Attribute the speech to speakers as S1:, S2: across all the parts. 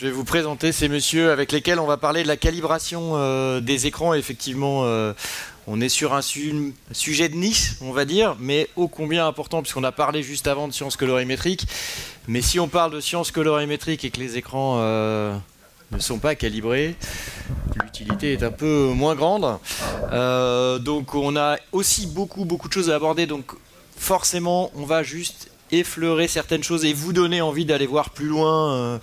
S1: Je vais vous présenter ces messieurs avec lesquels on va parler de la calibration euh, des écrans. Effectivement, euh, on est sur un sujet de niche, on va dire, mais ô combien important, puisqu'on a parlé juste avant de sciences colorimétriques. Mais si on parle de sciences colorimétriques et que les écrans euh, ne sont pas calibrés, l'utilité est un peu moins grande. donc on a aussi beaucoup, beaucoup de choses à aborder. Donc forcément, on va juste effleurer certaines choses et vous donner envie d'aller voir plus loin. Euh,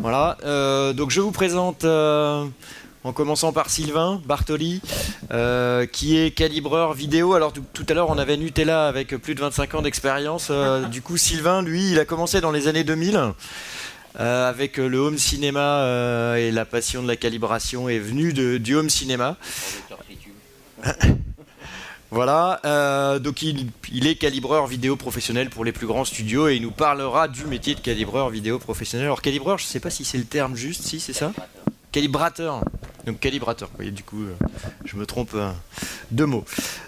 S1: voilà. Euh, donc je vous présente euh, en commençant par Sylvain Bartoli, qui est calibreur vidéo. Alors tout, à l'heure, on avait Nutella avec plus de 25 ans d'expérience. du coup, Sylvain, lui, il a commencé dans les années 2000. avec le home cinéma et la passion de la calibration est venu de, du home cinéma. Voilà, euh, donc il, est calibreur vidéo professionnel pour les plus grands studios et il nous parlera du métier de calibreur vidéo professionnel. Alors calibreur, je ne sais pas si c'est le terme juste, si c'est ça Calibrateur. Donc calibrateur, vous voyez, du coup, euh, je me trompe euh, deux mots.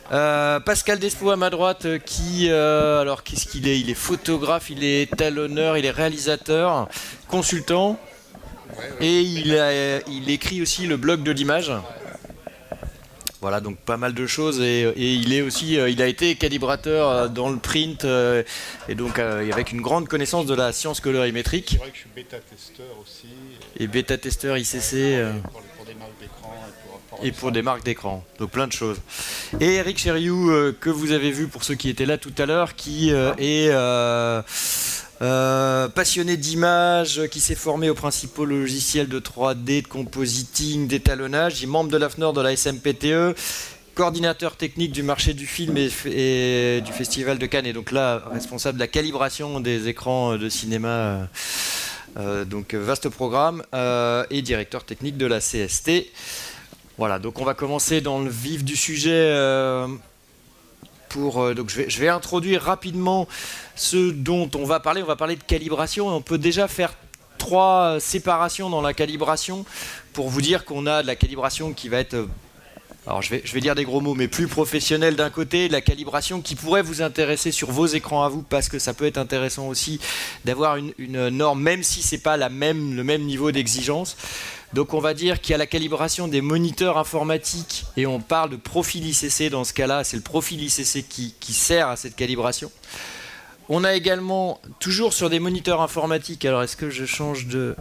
S1: Pascal Despo à ma droite, qui, alors qu'est-ce qu'il est? Il est photographe, il est talonneur, il est réalisateur, consultant, et il, il écrit aussi le blog de l'image. Voilà, donc pas mal de choses et, il est aussi, euh, il a été calibrateur euh, dans le print euh, et donc avec une grande connaissance de la science colorimétrique.
S2: C'est vrai que je suis bêta-testeur aussi.
S1: Et bêta-testeur ICC.
S2: Pour, des marques d'écran
S1: et pour, des marques d'écran, donc plein de choses. Et Eric Chériou, que vous avez vu pour ceux qui étaient là tout à l'heure, qui est euh, passionné d'images, qui s'est formé aux principaux logiciels de 3D, de compositing, d'étalonnage. Il membre de l'AFNOR de la SMPTE, coordinateur technique du marché du film et, du Festival de Cannes, et donc là, responsable de la calibration des écrans de cinéma. Euh, euh, donc vaste programme et directeur technique de la CST. Voilà, donc on va commencer dans le vif du sujet. Pour, donc je vais, introduire rapidement ce dont on va parler. On va parler de calibration on peut déjà faire trois séparations dans la calibration pour vous dire qu'on a de la calibration qui va être euh, alors je vais, je vais dire des gros mots, mais plus professionnelle d'un côté, la calibration qui pourrait vous intéresser sur vos écrans à vous, parce que ça peut être intéressant aussi d'avoir une, norme, même si c'est pas la même, le même niveau d'exigence. Donc on va dire qu'il y a la calibration des moniteurs informatiques, et on parle de profil ICC dans ce cas-là, c'est le profil ICC qui, sert à cette calibration. On a également, toujours sur des moniteurs informatiques, alors est-ce que je change de...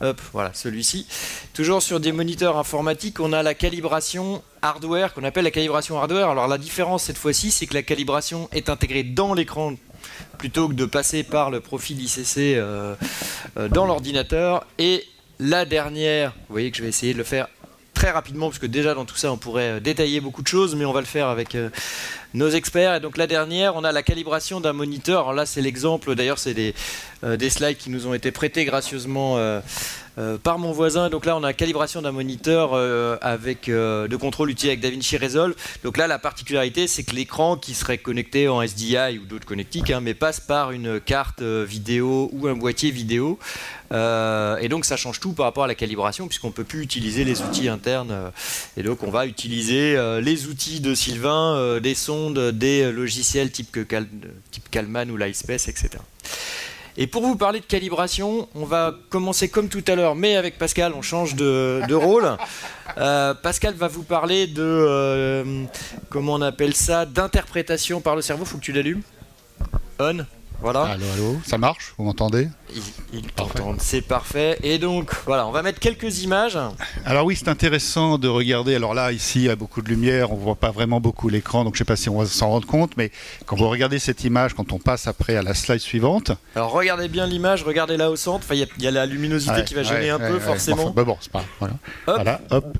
S1: Hop, voilà, celui-ci. Toujours sur des moniteurs informatiques, on a la calibration hardware, qu'on appelle la calibration hardware. Alors la différence cette fois-ci, c'est que la calibration est intégrée dans l'écran plutôt que de passer par le profil ICC euh, euh, dans l'ordinateur. Et la dernière, vous voyez que je vais essayer de le faire très rapidement, parce que déjà dans tout ça, on pourrait euh, détailler beaucoup de choses, mais on va le faire avec nos experts. Et donc la dernière, on a la calibration d'un moniteur. Alors là, c'est l'exemple, d'ailleurs, c'est des, euh, des, slides qui nous ont été prêtés gracieusement euh, euh, par mon voisin. Donc là, on a calibration d'un moniteur avec de contrôle utilisé avec DaVinci Resolve. Donc là, la particularité, c'est que l'écran qui serait connecté en SDI ou d'autres connectiques, hein, mais passe par une carte vidéo ou un boîtier vidéo. et donc ça change tout par rapport à la calibration puisqu'on ne peut plus utiliser les outils internes. et donc on va utiliser les outils de Sylvain, des sons des logiciels type, que type Calman ou Lightspace, etc. Et pour vous parler de calibration, on va commencer comme tout à l'heure, mais avec Pascal, on change de, rôle. Euh, Pascal va vous parler de, euh, comment on appelle ça, d'interprétation par le cerveau. Faut que tu l'allumes. On. Voilà.
S2: Allô, allô, ça marche Vous m'entendez?
S1: Il, c'est parfait. Et donc, voilà, on va mettre quelques images.
S2: Alors oui, c'est intéressant de regarder. Alors là, ici, il y a beaucoup de lumière, on voit pas vraiment beaucoup l'écran, donc je sais pas si on va s'en rendre compte, mais quand vous regardez cette image, quand on passe après à la slide suivante...
S1: Alors regardez bien l'image, regardez-la au centre, il y, a la luminosité qui va gêner un peu, forcément.
S2: bon, c'est pas... Voilà. Hop. voilà, hop.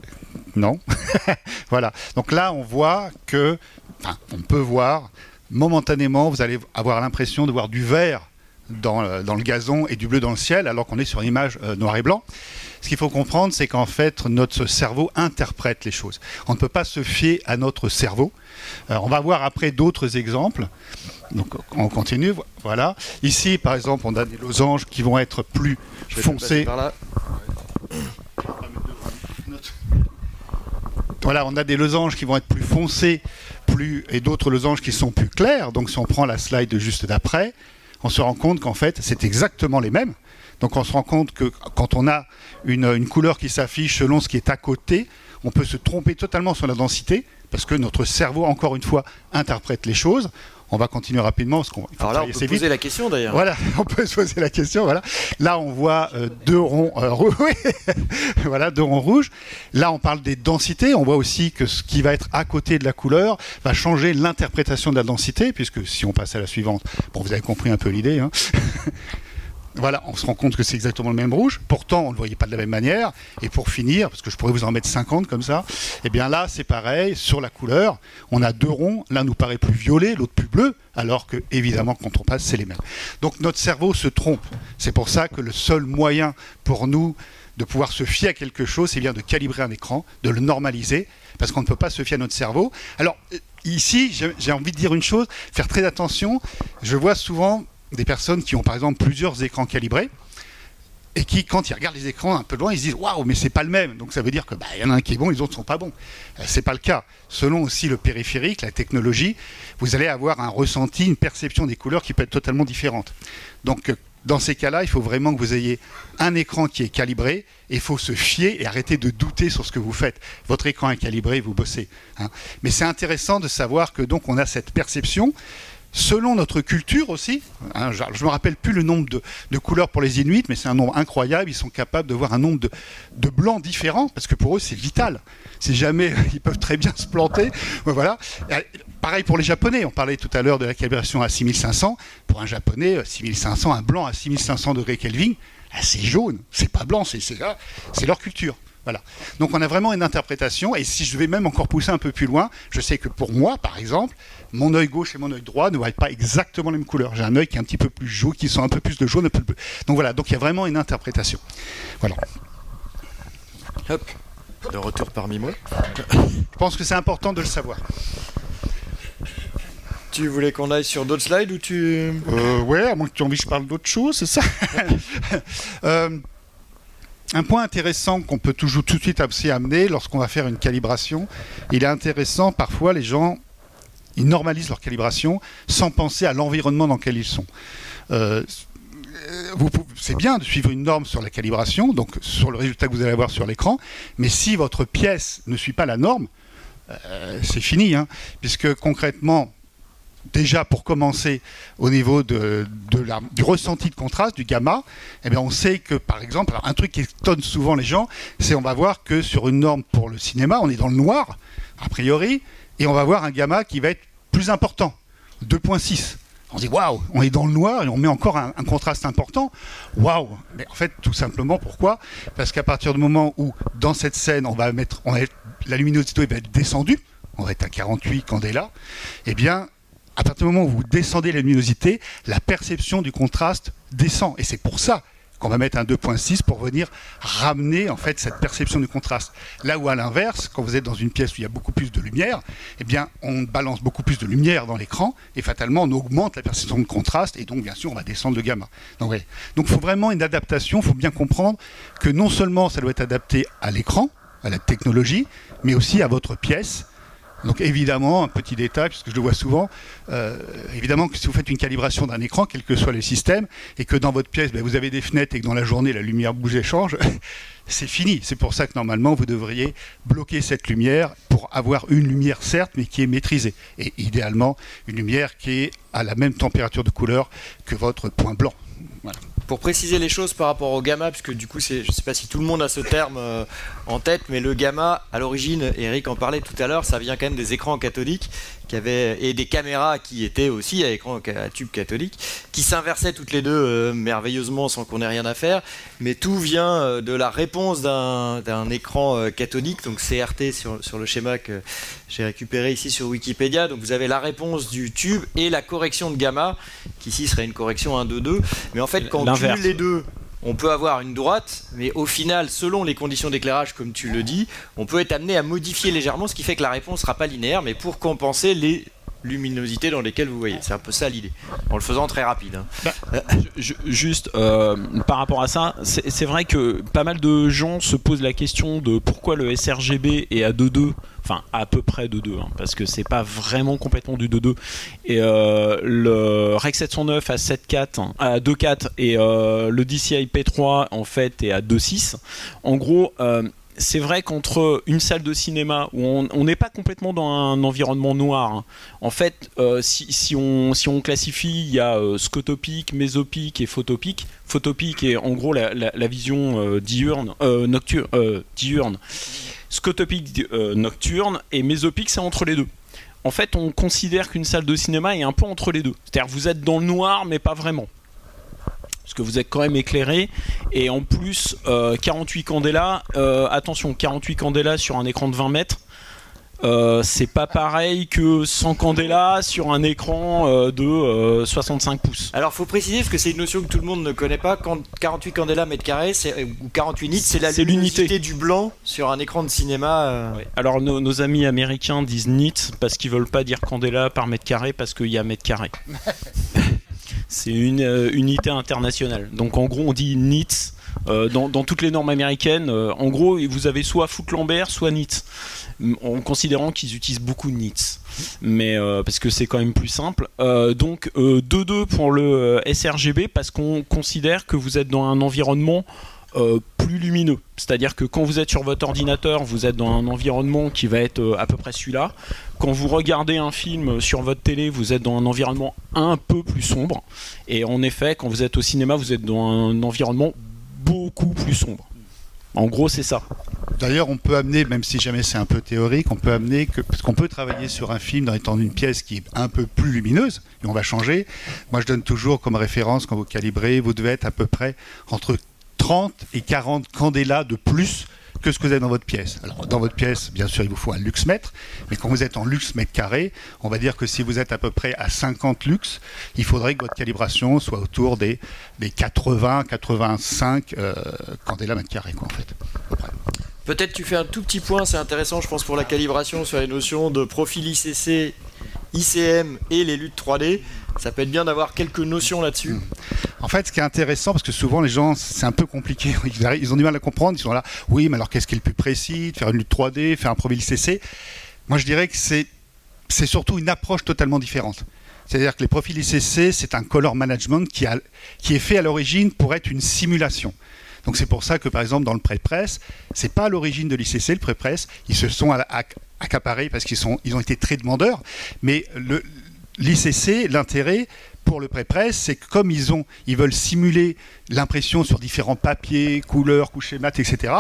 S2: Non. voilà. Donc là, on voit que... Enfin, on peut voir momentanément, vous allez avoir l'impression de voir du vert dans, le gazon et du bleu dans le ciel, alors qu'on est sur une image euh, noir et blanc. Ce qu'il faut comprendre, c'est qu'en fait, notre cerveau interprète les choses. On ne peut pas se fier à notre cerveau. Euh, on va voir après d'autres exemples. Donc, on continue. Voilà. Ici, par exemple, on a des losanges qui vont être plus foncés. Voilà, on a des losanges qui vont être plus foncés plus, et d'autres losanges qui sont plus clairs. Donc si on prend la slide juste d'après, on se rend compte qu'en fait, c'est exactement les mêmes. Donc on se rend compte que quand on a une, une couleur qui s'affiche selon ce qui est à côté, on peut se tromper totalement sur la densité, parce que notre cerveau, encore une fois, interprète les choses. On va continuer rapidement parce qu'on.
S1: Alors là, on peut poser la question d'ailleurs.
S2: Voilà, on peut se poser la question. Voilà. Là, on voit euh, deux ronds euh, rouges. voilà, deux ronds rouges. Là, on parle des densités. On voit aussi que ce qui va être à côté de la couleur va changer l'interprétation de la densité, puisque si on passe à la suivante, bon, vous avez compris un peu l'idée. Hein Voilà, on se rend compte que c'est exactement le même rouge. Pourtant, on ne le voyait pas de la même manière. Et pour finir, parce que je pourrais vous en mettre 50 comme ça, eh bien là, c'est pareil, sur la couleur, on a deux ronds. L'un nous paraît plus violet, l'autre plus bleu, alors que, évidemment, quand on passe, c'est les mêmes. Donc notre cerveau se trompe. C'est pour ça que le seul moyen pour nous de pouvoir se fier à quelque chose, c'est bien de calibrer un écran, de le normaliser, parce qu'on ne peut pas se fier à notre cerveau. Alors, ici, j'ai envie de dire une chose, faire très attention. Je vois souvent des personnes qui ont par exemple plusieurs écrans calibrés et qui, quand ils regardent les écrans un peu loin, ils se disent waouh, mais c'est pas le même. Donc ça veut dire que bah, y en a un qui est bon, les autres sont pas bons. Euh, c'est pas le cas. Selon aussi le périphérique, la technologie, vous allez avoir un ressenti, une perception des couleurs qui peut être totalement différente. Donc euh, dans ces cas-là, il faut vraiment que vous ayez un écran qui est calibré et il faut se fier et arrêter de douter sur ce que vous faites. Votre écran est calibré, vous bossez. Hein. Mais c'est intéressant de savoir que donc on a cette perception selon notre culture aussi. Hein, je ne me rappelle plus le nombre de, couleurs pour les Inuits, mais c'est un nombre incroyable. Ils sont capables de voir un nombre de, blancs différents, parce que pour eux, c'est vital. Si jamais ils peuvent très bien se planter. Voilà. pareil pour les Japonais. On parlait tout à l'heure de la calibration à 6500. Pour un Japonais, 6500, un blanc à 6500 degrés Kelvin, c'est jaune. C'est pas blanc, c'est leur culture. Voilà. Donc on a vraiment une interprétation, et si je vais même encore pousser un peu plus loin, je sais que pour moi, par exemple, mon œil gauche et mon œil droit ne voient pas exactement les mêmes couleurs. J'ai un œil qui est un petit peu plus jaune, qui sent un peu plus de jaune, un peu plus Donc voilà, donc il y a vraiment une interprétation. Voilà.
S1: Hop, de retour parmi moi.
S2: Je pense que c'est important de le savoir.
S1: Tu voulais qu'on aille sur d'autres slides ou tu...
S2: Euh, ouais, à moins que tu aies envie que je parle d'autre chose, c'est ça euh, un point intéressant qu'on peut toujours tout de suite aussi amener lorsqu'on va faire une calibration, il est intéressant parfois les gens ils normalisent leur calibration sans penser à l'environnement dans lequel ils sont. Euh, c'est bien de suivre une norme sur la calibration, donc sur le résultat que vous allez avoir sur l'écran, mais si votre pièce ne suit pas la norme, euh, c'est fini, hein, puisque concrètement, déjà pour commencer au niveau du ressenti de contraste, du gamma, eh bien on sait que par exemple, un truc qui étonne souvent les gens, c'est on va voir que sur une norme pour le cinéma, on est dans le noir, a priori, et on va voir un gamma qui va être important, 2.6. On dit waouh, on est dans le noir et on met encore un, contraste important. Waouh Mais en fait, tout simplement, pourquoi? Parce qu'à partir du moment où, dans cette scène, on va mettre, on la luminosité va être descendue, on va être à 48 candela, eh bien, à partir du moment où vous descendez la luminosité, la perception du contraste descend. Et c'est pour ça qu'on va mettre un 2.6 pour venir ramener en fait cette perception du contraste. Là où à l'inverse, quand vous êtes dans une pièce où il y a beaucoup plus de lumière, eh on balance beaucoup plus de lumière dans l'écran et fatalement on augmente la perception de contraste et donc bien sûr on va descendre le gamma. Donc il faut vraiment une adaptation, il faut bien comprendre que non seulement ça doit être adapté à l'écran, à la technologie, mais aussi à votre pièce donc évidemment, un petit détail, puisque je le vois souvent, euh, évidemment que si vous faites une calibration d'un écran, quel que soit le système, et que dans votre pièce, ben, vous avez des fenêtres et que dans la journée, la lumière bouge et change, c'est fini. C'est pour ça que normalement, vous devriez bloquer cette lumière pour avoir une lumière, certes, mais qui est maîtrisée. Et idéalement, une lumière qui est à la même température de couleur que votre point blanc.
S1: Pour préciser les choses par rapport au gamma, puisque du coup, je ne sais pas si tout le monde a ce terme euh, en tête, mais le gamma, à l'origine, Eric en parlait tout à l'heure, ça vient quand même des écrans cathodiques qui et des caméras qui étaient aussi à écran à tube cathodique, qui s'inversaient toutes les deux euh, merveilleusement sans qu'on ait rien à faire. Mais tout vient euh, de la réponse d'un, écran cathodique, donc CRT sur, sur le schéma que j'ai récupéré ici sur Wikipédia. Donc vous avez la réponse du tube et la correction de gamma, qui ici serait une correction 1-2-2. Mais en fait, quand les deux, on peut avoir une droite, mais au final, selon les conditions d'éclairage, comme tu le dis, on peut être amené à modifier légèrement, ce qui fait que la réponse ne sera pas linéaire, mais pour compenser les luminosités dans lesquelles vous voyez. C'est un peu ça l'idée, en le faisant très rapide. Hein.
S3: Bah, juste euh, par rapport à ça, c'est vrai que pas mal de gens se posent la question de pourquoi le sRGB est à 2.2 enfin à peu près de 2, hein, parce que c'est pas vraiment complètement du 2.2. Et euh, le Rec 709 à 7.4, à 2.4 et euh, le DCI P3 en fait est à 2.6. En gros, c'est vrai qu'entre une salle de cinéma où on n'est pas complètement dans un environnement noir, hein. en fait, si, on, si on classifie, il y a scotopique, mésopique et photopique. Photopique est en gros la, vision diurne, nocturne, diurne scotopique euh, nocturne et mésopique c'est entre les deux. En fait, on considère qu'une salle de cinéma est un peu entre les deux. C'est-à-dire vous êtes dans le noir mais pas vraiment. Parce que vous êtes quand même éclairé. Et en plus, 48 euh, candela, euh, attention, 48 candela sur un écran de 20 mètres, euh, c'est pas pareil que 100 candela sur un écran de 65 euh, pouces.
S1: Alors faut préciser parce que c'est une notion que tout le monde ne connaît pas. Quand 48 candela mètre carré, ou 48 nits, c'est la luminosité du blanc sur un écran de cinéma.
S3: Alors nos, amis américains disent nits parce qu'ils veulent pas dire candela par mètre carré parce qu'il y a mètre carré. c'est une unité internationale. Donc en gros on dit nits. dans, dans, toutes les normes américaines, en gros, vous avez soit Foot Lambert, soit NITS en considérant qu'ils utilisent beaucoup nits, mais euh, parce que c'est quand même plus simple. Euh, donc 2-2 euh, pour le sRGB parce qu'on considère que vous êtes dans un environnement plus lumineux. C'est-à-dire que quand vous êtes sur votre ordinateur, vous êtes dans un environnement qui va être à peu près celui-là. Quand vous regardez un film sur votre télé, vous êtes dans un environnement un peu plus sombre. Et en effet, quand vous êtes au cinéma, vous êtes dans un environnement beaucoup plus sombre. En gros, c'est ça.
S2: D'ailleurs, on peut amener, même si jamais c'est un peu théorique, on peut amener que parce qu'on peut travailler sur un film dans une pièce qui est un peu plus lumineuse et on va changer. Moi, je donne toujours comme référence quand vous calibrez, vous devez être à peu près entre 30 et 40 candélas de plus que ce que vous avez dans votre pièce. Alors, dans votre pièce, bien sûr, il vous faut un luxe mètre, mais quand vous êtes en luxe mètre carré, on va dire que si vous êtes à peu près à 50 lux, il faudrait que votre calibration soit autour des, des 80, 85 euh, candélas mètre carré.
S1: Peut-être tu fais un tout petit point, c'est intéressant, je pense, pour la calibration sur les notions de profil ICC, ICM et les luttes 3D. Ça peut être bien d'avoir quelques notions là-dessus. Hmm.
S2: En fait, ce qui est intéressant, parce que souvent les gens, c'est un peu compliqué, ils ont du mal à comprendre, ils sont là, oui, mais alors qu'est-ce qui est le plus précis, faire une lutte 3D, faire un profil ICC Moi, je dirais que c'est surtout une approche totalement différente. C'est-à-dire que les profils ICC, c'est un color management qui, a, qui est fait à l'origine pour être une simulation. Donc c'est pour ça que par exemple dans le pré-presse, c'est pas à l'origine de l'ICC le pré-presse, ils se sont accaparés parce qu'ils ils ont été très demandeurs, mais l'ICC, l'intérêt pour le pré-presse, c'est que comme ils, ont, ils veulent simuler l'impression sur différents papiers, couleurs, couches mat, etc.,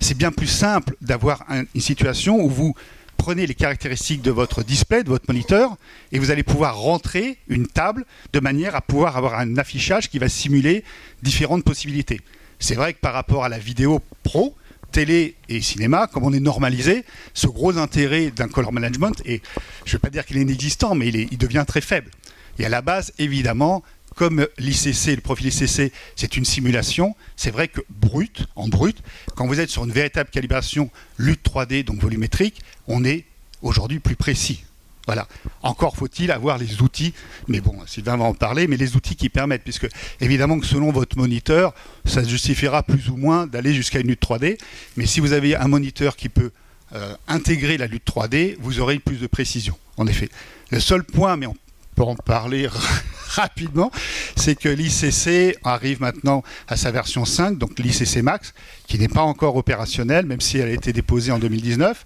S2: c'est bien plus simple d'avoir une situation où vous prenez les caractéristiques de votre display, de votre moniteur, et vous allez pouvoir rentrer une table de manière à pouvoir avoir un affichage qui va simuler différentes possibilités. C'est vrai que par rapport à la vidéo pro, télé et cinéma, comme on est normalisé, ce gros intérêt d'un color management, et je ne vais pas dire qu'il est inexistant, mais il, il devient très faible. Et à la base, évidemment, comme l'ICC, le profil ICC, c'est une simulation, c'est vrai que brut, en brut, quand vous êtes sur une véritable calibration lutte 3D, donc volumétrique, on est aujourd'hui plus précis. Voilà. Encore faut-il avoir les outils, mais bon, Sylvain va en parler, mais les outils qui permettent, puisque évidemment que selon votre moniteur, ça justifiera plus ou moins d'aller jusqu'à une lutte 3D, mais si vous avez un moniteur qui peut euh, intégrer la lutte 3D, vous aurez plus de précision, en effet. Le seul point, mais on peut en parler rapidement, c'est que l'ICC arrive maintenant à sa version 5, donc l'ICC Max, qui n'est pas encore opérationnelle, même si elle a été déposée en 2019.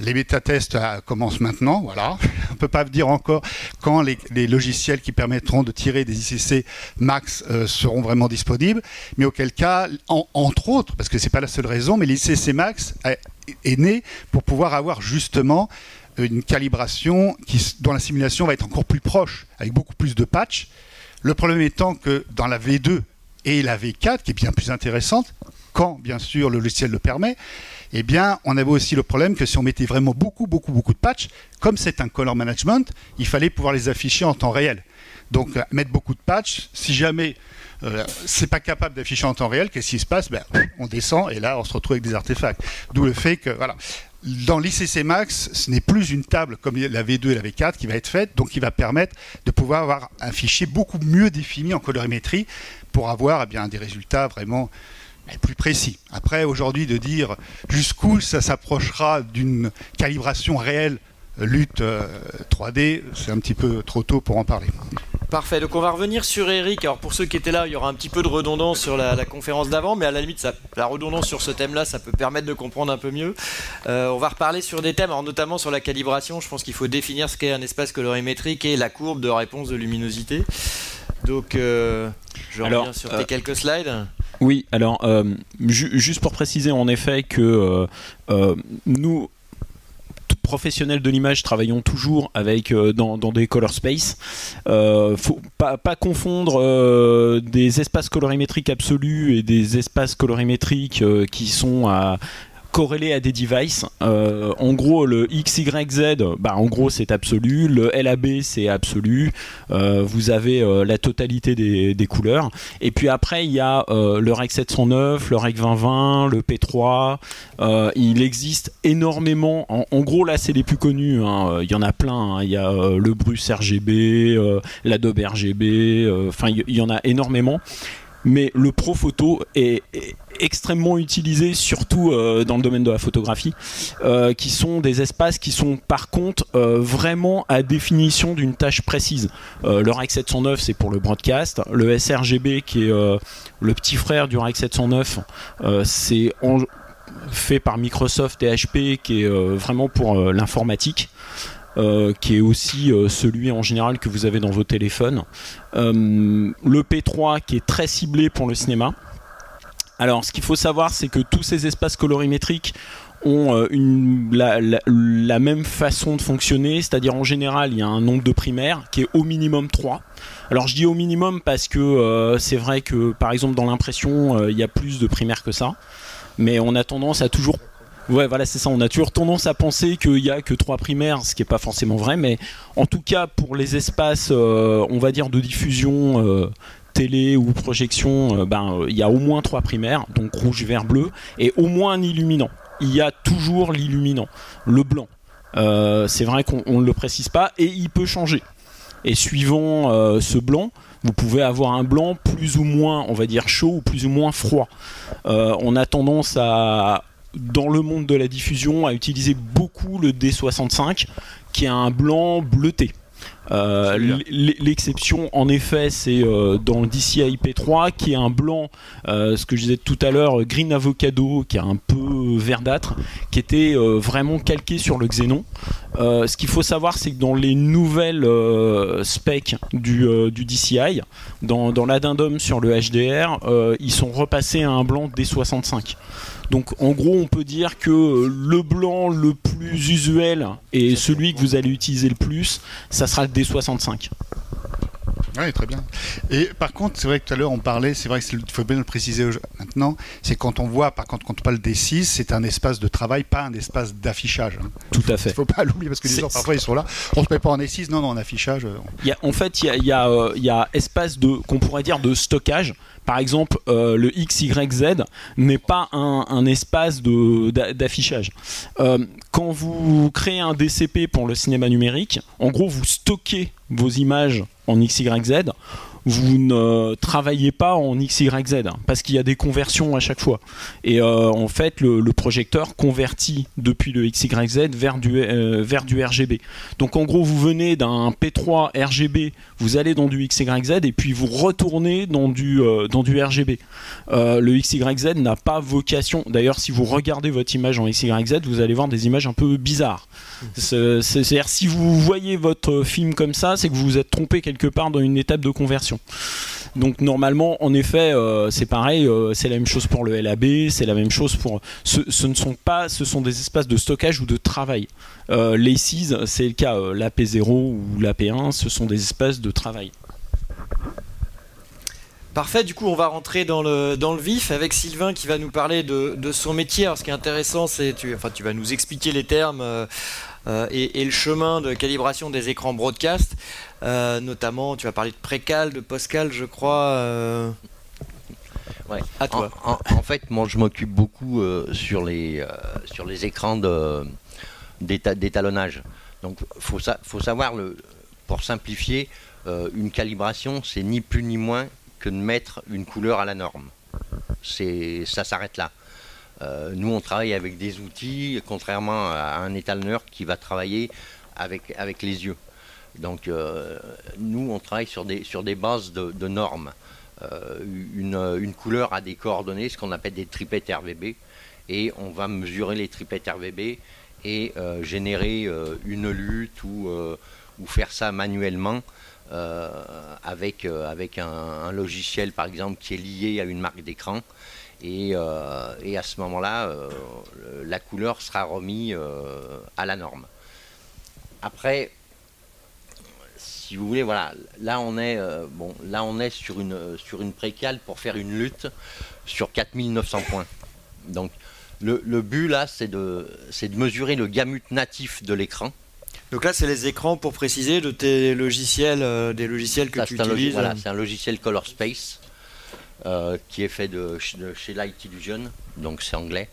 S2: Les bêta-tests euh, commencent maintenant, voilà. On ne peut pas dire encore quand les, logiciels qui permettront de tirer des ICC max euh, seront vraiment disponibles, mais auquel cas, entre autres, parce que ce n'est pas la seule raison, mais l'ICC max est né pour pouvoir avoir justement une calibration dont la simulation va être encore plus proche, avec beaucoup plus de patchs. Le problème étant que dans la V2 et la V4, qui est bien plus intéressante, quand bien sûr le logiciel le permet, eh bien, on avait aussi le problème que si on mettait vraiment beaucoup, beaucoup, beaucoup de patchs, comme c'est un color management, il fallait pouvoir les afficher en temps réel. Donc, euh, mettre beaucoup de patchs, si jamais euh, c'est pas capable d'afficher en temps réel, qu'est-ce qui se passe? Ben, On descend et là, on se retrouve avec des artefacts. D'où le fait que, voilà. Dans l'ICC Max, ce n'est plus une table comme la V2 et la V4 qui va être faite, donc qui va permettre de pouvoir avoir un fichier beaucoup mieux défini en colorimétrie pour avoir eh bien, des résultats vraiment plus précis. Après, aujourd'hui, de dire jusqu'où ça s'approchera d'une calibration réelle lutte 3D, c'est un petit peu trop tôt pour en parler.
S1: Parfait, donc on va revenir sur Eric. Alors pour ceux qui étaient là, il y aura un petit peu de redondance sur la, conférence d'avant, mais à la limite, la redondance sur ce thème-là, ça peut permettre de comprendre un peu mieux. Euh, on va reparler sur des thèmes, notamment sur la calibration. Je pense qu'il faut définir ce qu'est un espace colorimétrique et la courbe de réponse de luminosité. Donc euh, je reviens sur tes euh, quelques slides.
S3: Oui, alors juste pour préciser en effet que nous professionnels de l'image travaillons toujours avec euh, dans, des color space. Euh, faut pas, pas confondre euh, des espaces colorimétriques absolus et des espaces colorimétriques qui sont à corrélé à des devices. Euh, en gros, le XYZ, bah, en gros, c'est absolu. Le LAB, c'est absolu. Euh, vous avez euh, la totalité des, couleurs. Et puis après, il y a le REC 709, le REC 2020, le P3. il existe énormément. En, gros, là, c'est les plus connus. Hein. Il y en a plein. Hein. Il y a le Bruce RGB, l'Adobe RGB. Enfin, il y en a énormément mais le pro photo est, extrêmement utilisé, surtout euh, dans le domaine de la photographie, euh, qui sont des espaces qui sont par contre euh, vraiment à définition d'une tâche précise. le REC 709 c'est pour le broadcast, le sRGB qui est le petit frère du REC 709 c'est fait par Microsoft et HP qui est vraiment pour l'informatique. Qui est aussi celui en général que vous avez dans vos téléphones. Le P3 qui est très ciblé pour le cinéma. Alors ce qu'il faut savoir c'est que tous ces espaces colorimétriques ont une, la, même façon de fonctionner, c'est-à-dire en général il y a un nombre de primaires qui est au minimum 3. Alors je dis au minimum parce que c'est vrai que par exemple dans l'impression il y a plus de primaires que ça, mais on a tendance à toujours Ouais, voilà, c'est ça. On a toujours tendance à penser qu'il n'y a que trois primaires, ce qui n'est pas forcément vrai, mais en tout cas pour les espaces, euh, on va dire de diffusion. Euh, télé ou projection, euh, ben il y a au moins trois primaires, donc rouge, vert, bleu, et au moins un illuminant. Il y a toujours l'illuminant, le blanc. c'est vrai qu'on ne le précise pas et il peut changer. Et suivant ce blanc, vous pouvez avoir un blanc plus ou moins, on va dire chaud ou plus ou moins froid. on a tendance à dans le monde de la diffusion, a utilisé beaucoup le D65, qui est un blanc bleuté. Euh, l'exception, en effet, c'est euh, dans le DCI P3 qui est un blanc, euh, ce que je disais tout à l'heure, green avocado, qui est un peu verdâtre, qui était vraiment calqué sur le xénon. ce qu'il faut savoir, c'est que dans les nouvelles specs du, DCI, dans, dans l'addendum sur le HDR, ils sont repassés à un blanc D65. Donc en gros, on peut dire que le blanc le plus usuel et celui que vous allez utiliser le plus, ça sera le D65.
S2: Oui, très bien. Et par contre, c'est vrai que tout à l'heure on parlait, c'est vrai qu'il faut bien le préciser maintenant, c'est quand on voit, par contre, quand on parle des 6, c'est un espace de travail, pas un espace d'affichage. Hein.
S3: Tout à fait.
S2: Il ne faut pas l'oublier parce que les gens parfois ils sont là, on ne se met pas en E6, non, non, en affichage. Euh,
S3: y a, en fait, il y a, euh, il y a espace de, qu'on pourrait dire de stockage. Par exemple, euh, le XYZ n'est pas un, espace d'affichage. Euh, quand vous créez un DCP pour le cinéma numérique, en gros, vous stockez vos images en XYZ vous ne travaillez pas en XYZ hein, parce qu'il y a des conversions à chaque fois. Et euh, en fait, le, projecteur convertit depuis le XYZ vers du, euh, vers du RGB. Donc en gros, vous venez d'un P3 RGB, vous allez dans du XYZ et puis vous retournez dans du, euh, dans du RGB. le XYZ n'a pas vocation. D'ailleurs, si vous regardez votre image en XYZ, vous allez voir des images un peu bizarres. C'est-à-dire, si vous voyez votre film comme ça, c'est que vous vous êtes trompé quelque part dans une étape de conversion. Donc normalement, en effet, euh, c'est pareil, euh, c'est la même chose pour le LAB, c'est la même chose pour. Ce, ne sont pas, ce sont des espaces de stockage ou de travail. Euh, les CIS, c'est le cas, l'AP0 ou l'AP1, ce sont des espaces de travail.
S1: Parfait, du coup on va rentrer dans le, dans le vif avec Sylvain qui va nous parler de, son métier. Alors ce qui est intéressant, c'est tu, enfin, tu vas nous expliquer les termes euh, et, le chemin de calibration des écrans broadcast. Euh, notamment, tu vas parler de précal, de postcal, je crois. Euh.
S4: À toi. En, fait, moi, je m'occupe beaucoup sur, les, sur les écrans d'étalonnage. Donc, faut, faut savoir, le, pour simplifier, une calibration, c'est ni plus ni moins que de mettre une couleur à la norme. ça s'arrête là. Euh, nous, on travaille avec des outils, contrairement à un étalonneur qui va travailler avec, les yeux. Donc, euh, nous, on travaille sur des, sur des bases de, normes. Euh, une, couleur a des coordonnées, ce qu'on appelle des tripettes RVB, et on va mesurer les tripettes RVB et générer une lutte ou, faire ça manuellement avec un, logiciel, par exemple, qui est lié à une marque d'écran. Euh, et, à ce moment-là, euh, la couleur sera remise euh, à la norme. Après, si vous voulez, voilà, là on est, bon, là on est sur une, sur une précale pour faire une lutte sur 4900 points. Donc le, but là, c'est de, de mesurer le gamut natif de l'écran.
S1: Donc là, c'est les écrans pour préciser de tes logiciels, des logiciels que tu utilises.
S4: Voilà, c'est un logiciel Color Space. Euh, qui est fait de, chez Light Illusion, donc c'est anglais.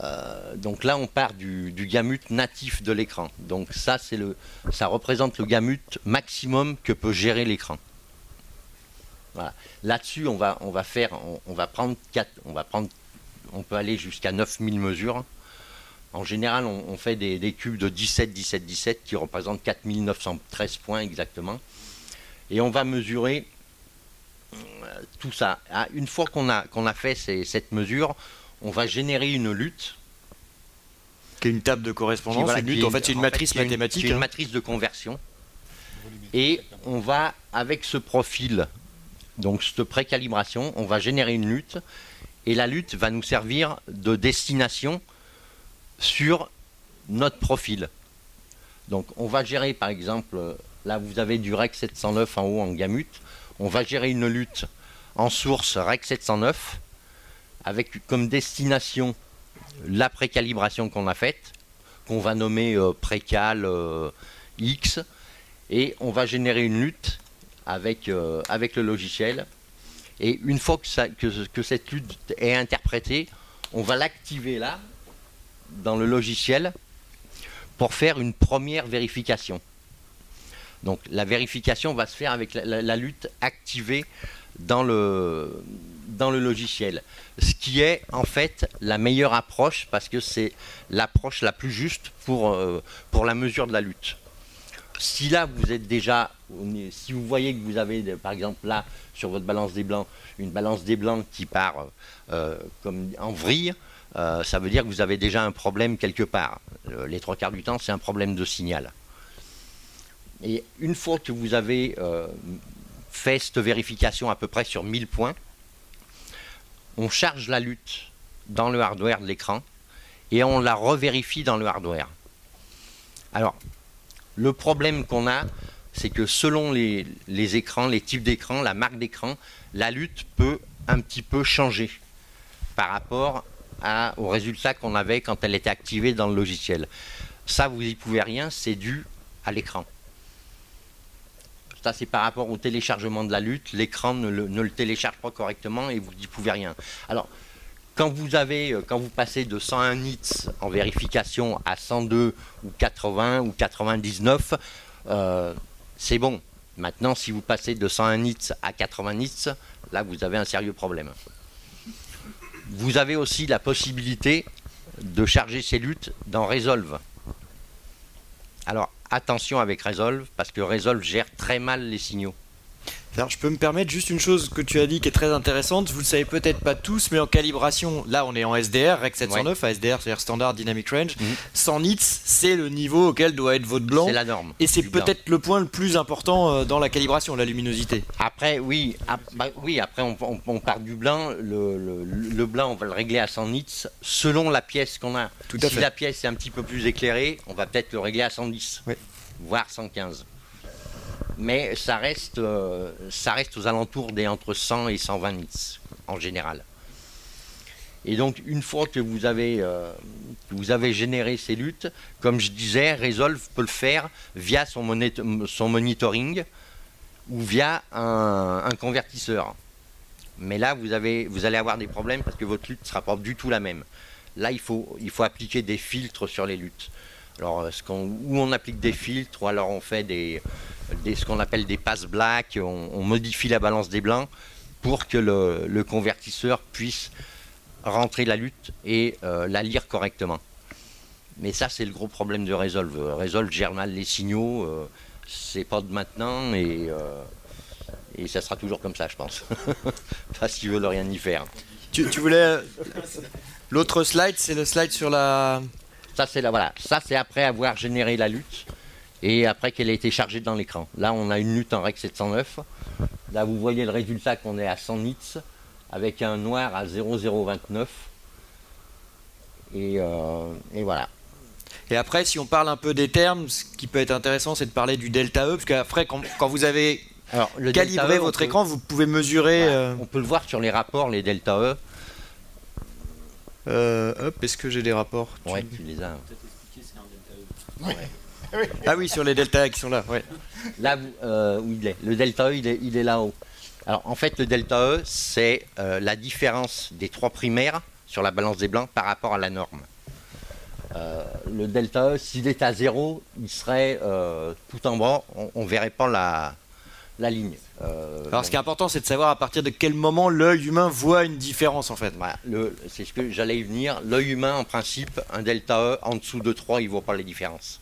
S4: Euh, donc là, on part du, gamut natif de l'écran. Donc ça, c'est le, ça représente le gamut maximum que peut gérer l'écran. Là-dessus, on va, on va faire, on, va prendre 4, on va prendre, on peut aller jusqu'à 9000 mesures. En général, on, fait des, des, cubes de 17, 17, 17 qui représentent 4913 points exactement. Et on va mesurer tout ça. Ah, une fois qu'on a, qu'on a fait cette mesure, on va générer une lutte.
S1: Qui est une table de correspondance, une lutte, en fait, c'est une matrice mathématique.
S4: une hein. matrice de conversion. Et on va, avec ce profil, donc cette précalibration, on va générer une lutte. Et la lutte va nous servir de destination sur notre profil. Donc on va gérer par exemple, là vous avez du REC 709 en haut en gamut, on va gérer une lutte en source REC 709 avec comme destination la précalibration qu'on a faite, qu'on va nommer euh, précal euh, X, et on va générer une lutte avec, euh, le logiciel. Et une fois que cette lutte est interprétée, on va l'activer là, dans le logiciel, pour faire une première vérification. Donc la vérification va se faire avec la, lutte activée dans le, dans le logiciel. Ce qui est en fait la meilleure approche parce que c'est l'approche la plus juste pour, euh, pour la mesure de la lutte. Si là vous êtes déjà, si vous voyez que vous avez par exemple là sur votre balance des blancs une balance des blancs qui part euh, comme en vrille, euh, ça veut dire que vous avez déjà un problème quelque part. les trois quarts du temps c'est un problème de signal. Et une fois que vous avez euh, fait cette vérification à peu près sur 1000 points, on charge la lutte dans le hardware de l'écran et on la revérifie dans le hardware. Alors, le problème qu'on a, c'est que selon les, écrans, les types d'écrans, la marque d'écran, la lutte peut un petit peu changer par rapport au résultat qu'on avait quand elle était activée dans le logiciel. Ça, vous n'y pouvez rien, c'est dû à l'écran. Ça, c'est par rapport au téléchargement de la lutte. L'écran ne, le, télécharge pas correctement et vous n'y pouvez rien. Alors, quand vous, avez, euh, quand vous passez de 101 nits en vérification à 102 ou 80 ou 99, euh, c'est bon. Maintenant, si vous passez de 101 nits à 80 nits, là, vous avez un sérieux problème. Vous avez aussi la possibilité de charger ces luttes dans Resolve. Alors, attention avec Resolve, parce que Resolve gère très mal les signaux.
S1: Alors, je peux me permettre juste une chose que tu as dit qui est très intéressante. Vous le savez peut-être pas tous, mais en calibration, là on est en SDR, REC 709, SDR c'est-à-dire Standard Dynamic Range. 100 mhm. nits, c'est le niveau auquel doit être votre blanc.
S4: C'est la norme.
S1: Et c'est peut-être le point le plus important euh, dans la calibration, la luminosité.
S4: Après, oui, bah, oui après on, part du blanc. Le, blanc, on va le régler à 100 nits selon la pièce qu'on a.
S1: Tout à
S4: si la pièce est un petit peu plus éclairée, on va peut-être le régler à 110, voire 115 mais ça reste, euh, ça reste aux alentours des entre 100 et 120 nits en général. Et donc une fois que vous avez, euh, vous avez généré ces luttes, comme je disais, Resolve peut le faire via son, son monitoring ou via un, convertisseur. Mais là, vous, avez, vous allez avoir des problèmes parce que votre lutte ne sera pas du tout la même. Là, il faut, il faut appliquer des filtres sur les luttes. Alors, où on applique des filtres, ou alors on fait des, ce qu'on appelle des passes black, on, modifie la balance des blancs pour que le, convertisseur puisse rentrer la lutte et la lire correctement. Mais ça, c'est le gros problème de Resolve. Resolve gère mal les signaux, c'est pas de maintenant et, et ça sera toujours comme ça, je pense. Parce qu'ils veulent rien y faire.
S1: Tu, voulais. L'autre slide, c'est le slide sur la.
S4: Ça, c'est la, voilà. Ça, c'est après avoir généré la lutte et après qu'elle ait été chargée dans l'écran. Là, on a une lutte en REC 709. Là, vous voyez le résultat qu'on est à 100 nits avec un noir à 0029. Et, euh, et voilà.
S1: Et après, si on parle un peu des termes, ce qui peut être intéressant, c'est de parler du delta E, parce qu'après, quand, vous avez alors, calibré e, votre écran, vous pouvez mesurer.
S4: Euh, on peut le voir sur les rapports, les delta E.
S1: Euh, hop, est-ce que j'ai des rapports?
S4: Ouais, tu les as.
S1: Ah oui, sur les delta E qui sont là. Ouais.
S4: Là euh, où il est. Le delta E, il est, il est là-haut. Alors en fait, le delta E, c'est euh, la différence des trois primaires sur la balance des blancs par rapport à la norme. Euh, le delta E, s'il est à zéro, il serait tout en bas, on ne verrait pas la, la ligne.
S1: Euh, Alors, ce qui est important, c'est de savoir à partir de quel moment l'œil humain voit une différence, en fait.
S4: c'est ce que j'allais y venir. L'œil humain, en principe, un delta E en dessous de 3, il ne voit pas les différences.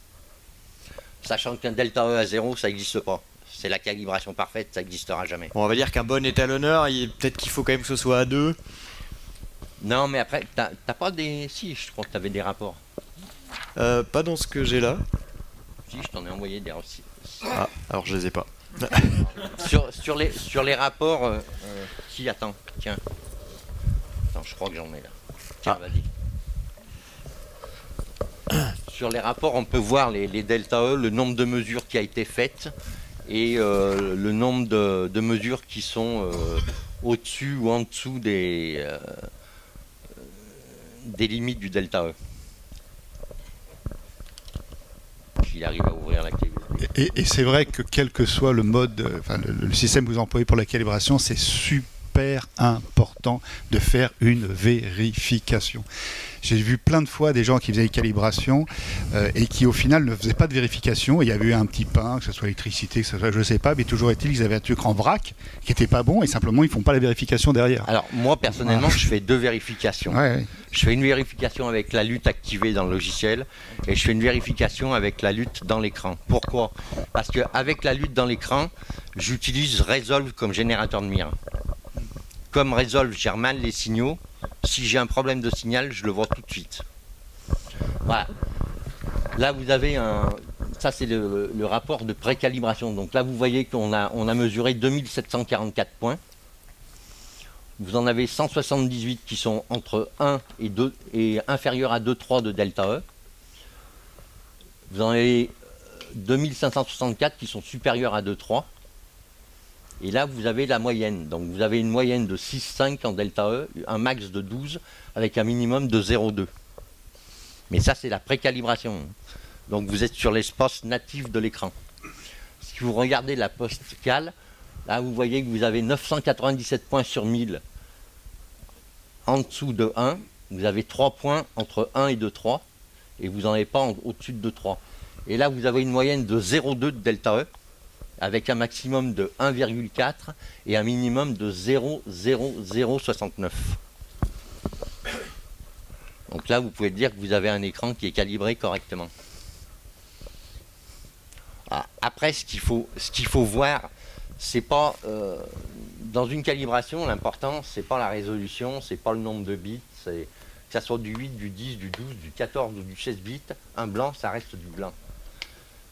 S4: Sachant qu'un delta E à 0, ça n'existe pas. C'est la calibration parfaite, ça n'existera jamais.
S1: on va dire qu'un bon étalonneur, peut-être qu'il faut quand même que ce soit à 2.
S4: Non, mais après, t'as pas des. Si, je crois que tu avais des rapports.
S1: Euh, pas dans ce que j'ai là.
S4: Si, je t'en ai envoyé des aussi.
S1: Ah, alors je les ai pas.
S4: sur, sur, les, sur les rapports. Euh, qui attend Tiens. Attends, je crois que j'en ai là. Tiens, ah. vas-y. Sur les rapports, on peut voir les, delta E, le nombre de mesures qui a été faites et euh, le nombre de, mesures qui sont euh, au-dessus ou en dessous des, des limites du delta E.
S2: Et, c'est vrai que quel que soit le mode, euh, le, système que vous employez pour la calibration, c'est super important de faire une vérification. J'ai vu plein de fois des gens qui faisaient des calibrations euh, et qui au final ne faisaient pas de vérification. Il y avait eu un petit pain, que ce soit électricité, que ce soit je ne sais pas, mais toujours est-il qu'ils avaient un truc en vrac qui n'était pas bon et simplement ils font pas la vérification derrière.
S4: Alors moi personnellement, je fais deux vérifications. Je fais une vérification avec la lutte activée dans le logiciel et je fais une vérification avec la lutte dans l'écran. Pourquoi? Parce qu'avec la lutte dans l'écran, j'utilise Resolve comme générateur de mire. Comme Resolve gère mal les signaux, si j'ai un problème de signal, je le vois tout de suite. Voilà. Là, vous avez un. Ça, c'est le, rapport de précalibration. Donc là, vous voyez qu'on a, on a mesuré 2744 points. Vous en avez 178 qui sont entre 1 et 2 et inférieurs à 2,3 de delta E. Vous en avez 2564 qui sont supérieurs à 2,3. Et là, vous avez la moyenne. Donc vous avez une moyenne de 6,5 en delta E, un max de 12 avec un minimum de 0,2. Mais ça, c'est la précalibration. Donc vous êtes sur l'espace natif de l'écran. Si vous regardez la post-cal, là vous voyez que vous avez 997 points sur 1000 en dessous de 1. Vous avez 3 points entre 1 et 2,3. Et vous n'en avez pas au-dessus de 2,3. Et là, vous avez une moyenne de 0,2 de delta E avec un maximum de 1,4 et un minimum de 0,0069. Donc là, vous pouvez dire que vous avez un écran qui est calibré correctement. Ah, après, ce qu'il faut, ce qu'il voir, c'est pas euh, dans une calibration, l'important, c'est pas la résolution, c'est pas le nombre de bits, c'est que ça soit du 8, du 10, du 12, du 14 ou du 16 bits, un blanc, ça reste du blanc.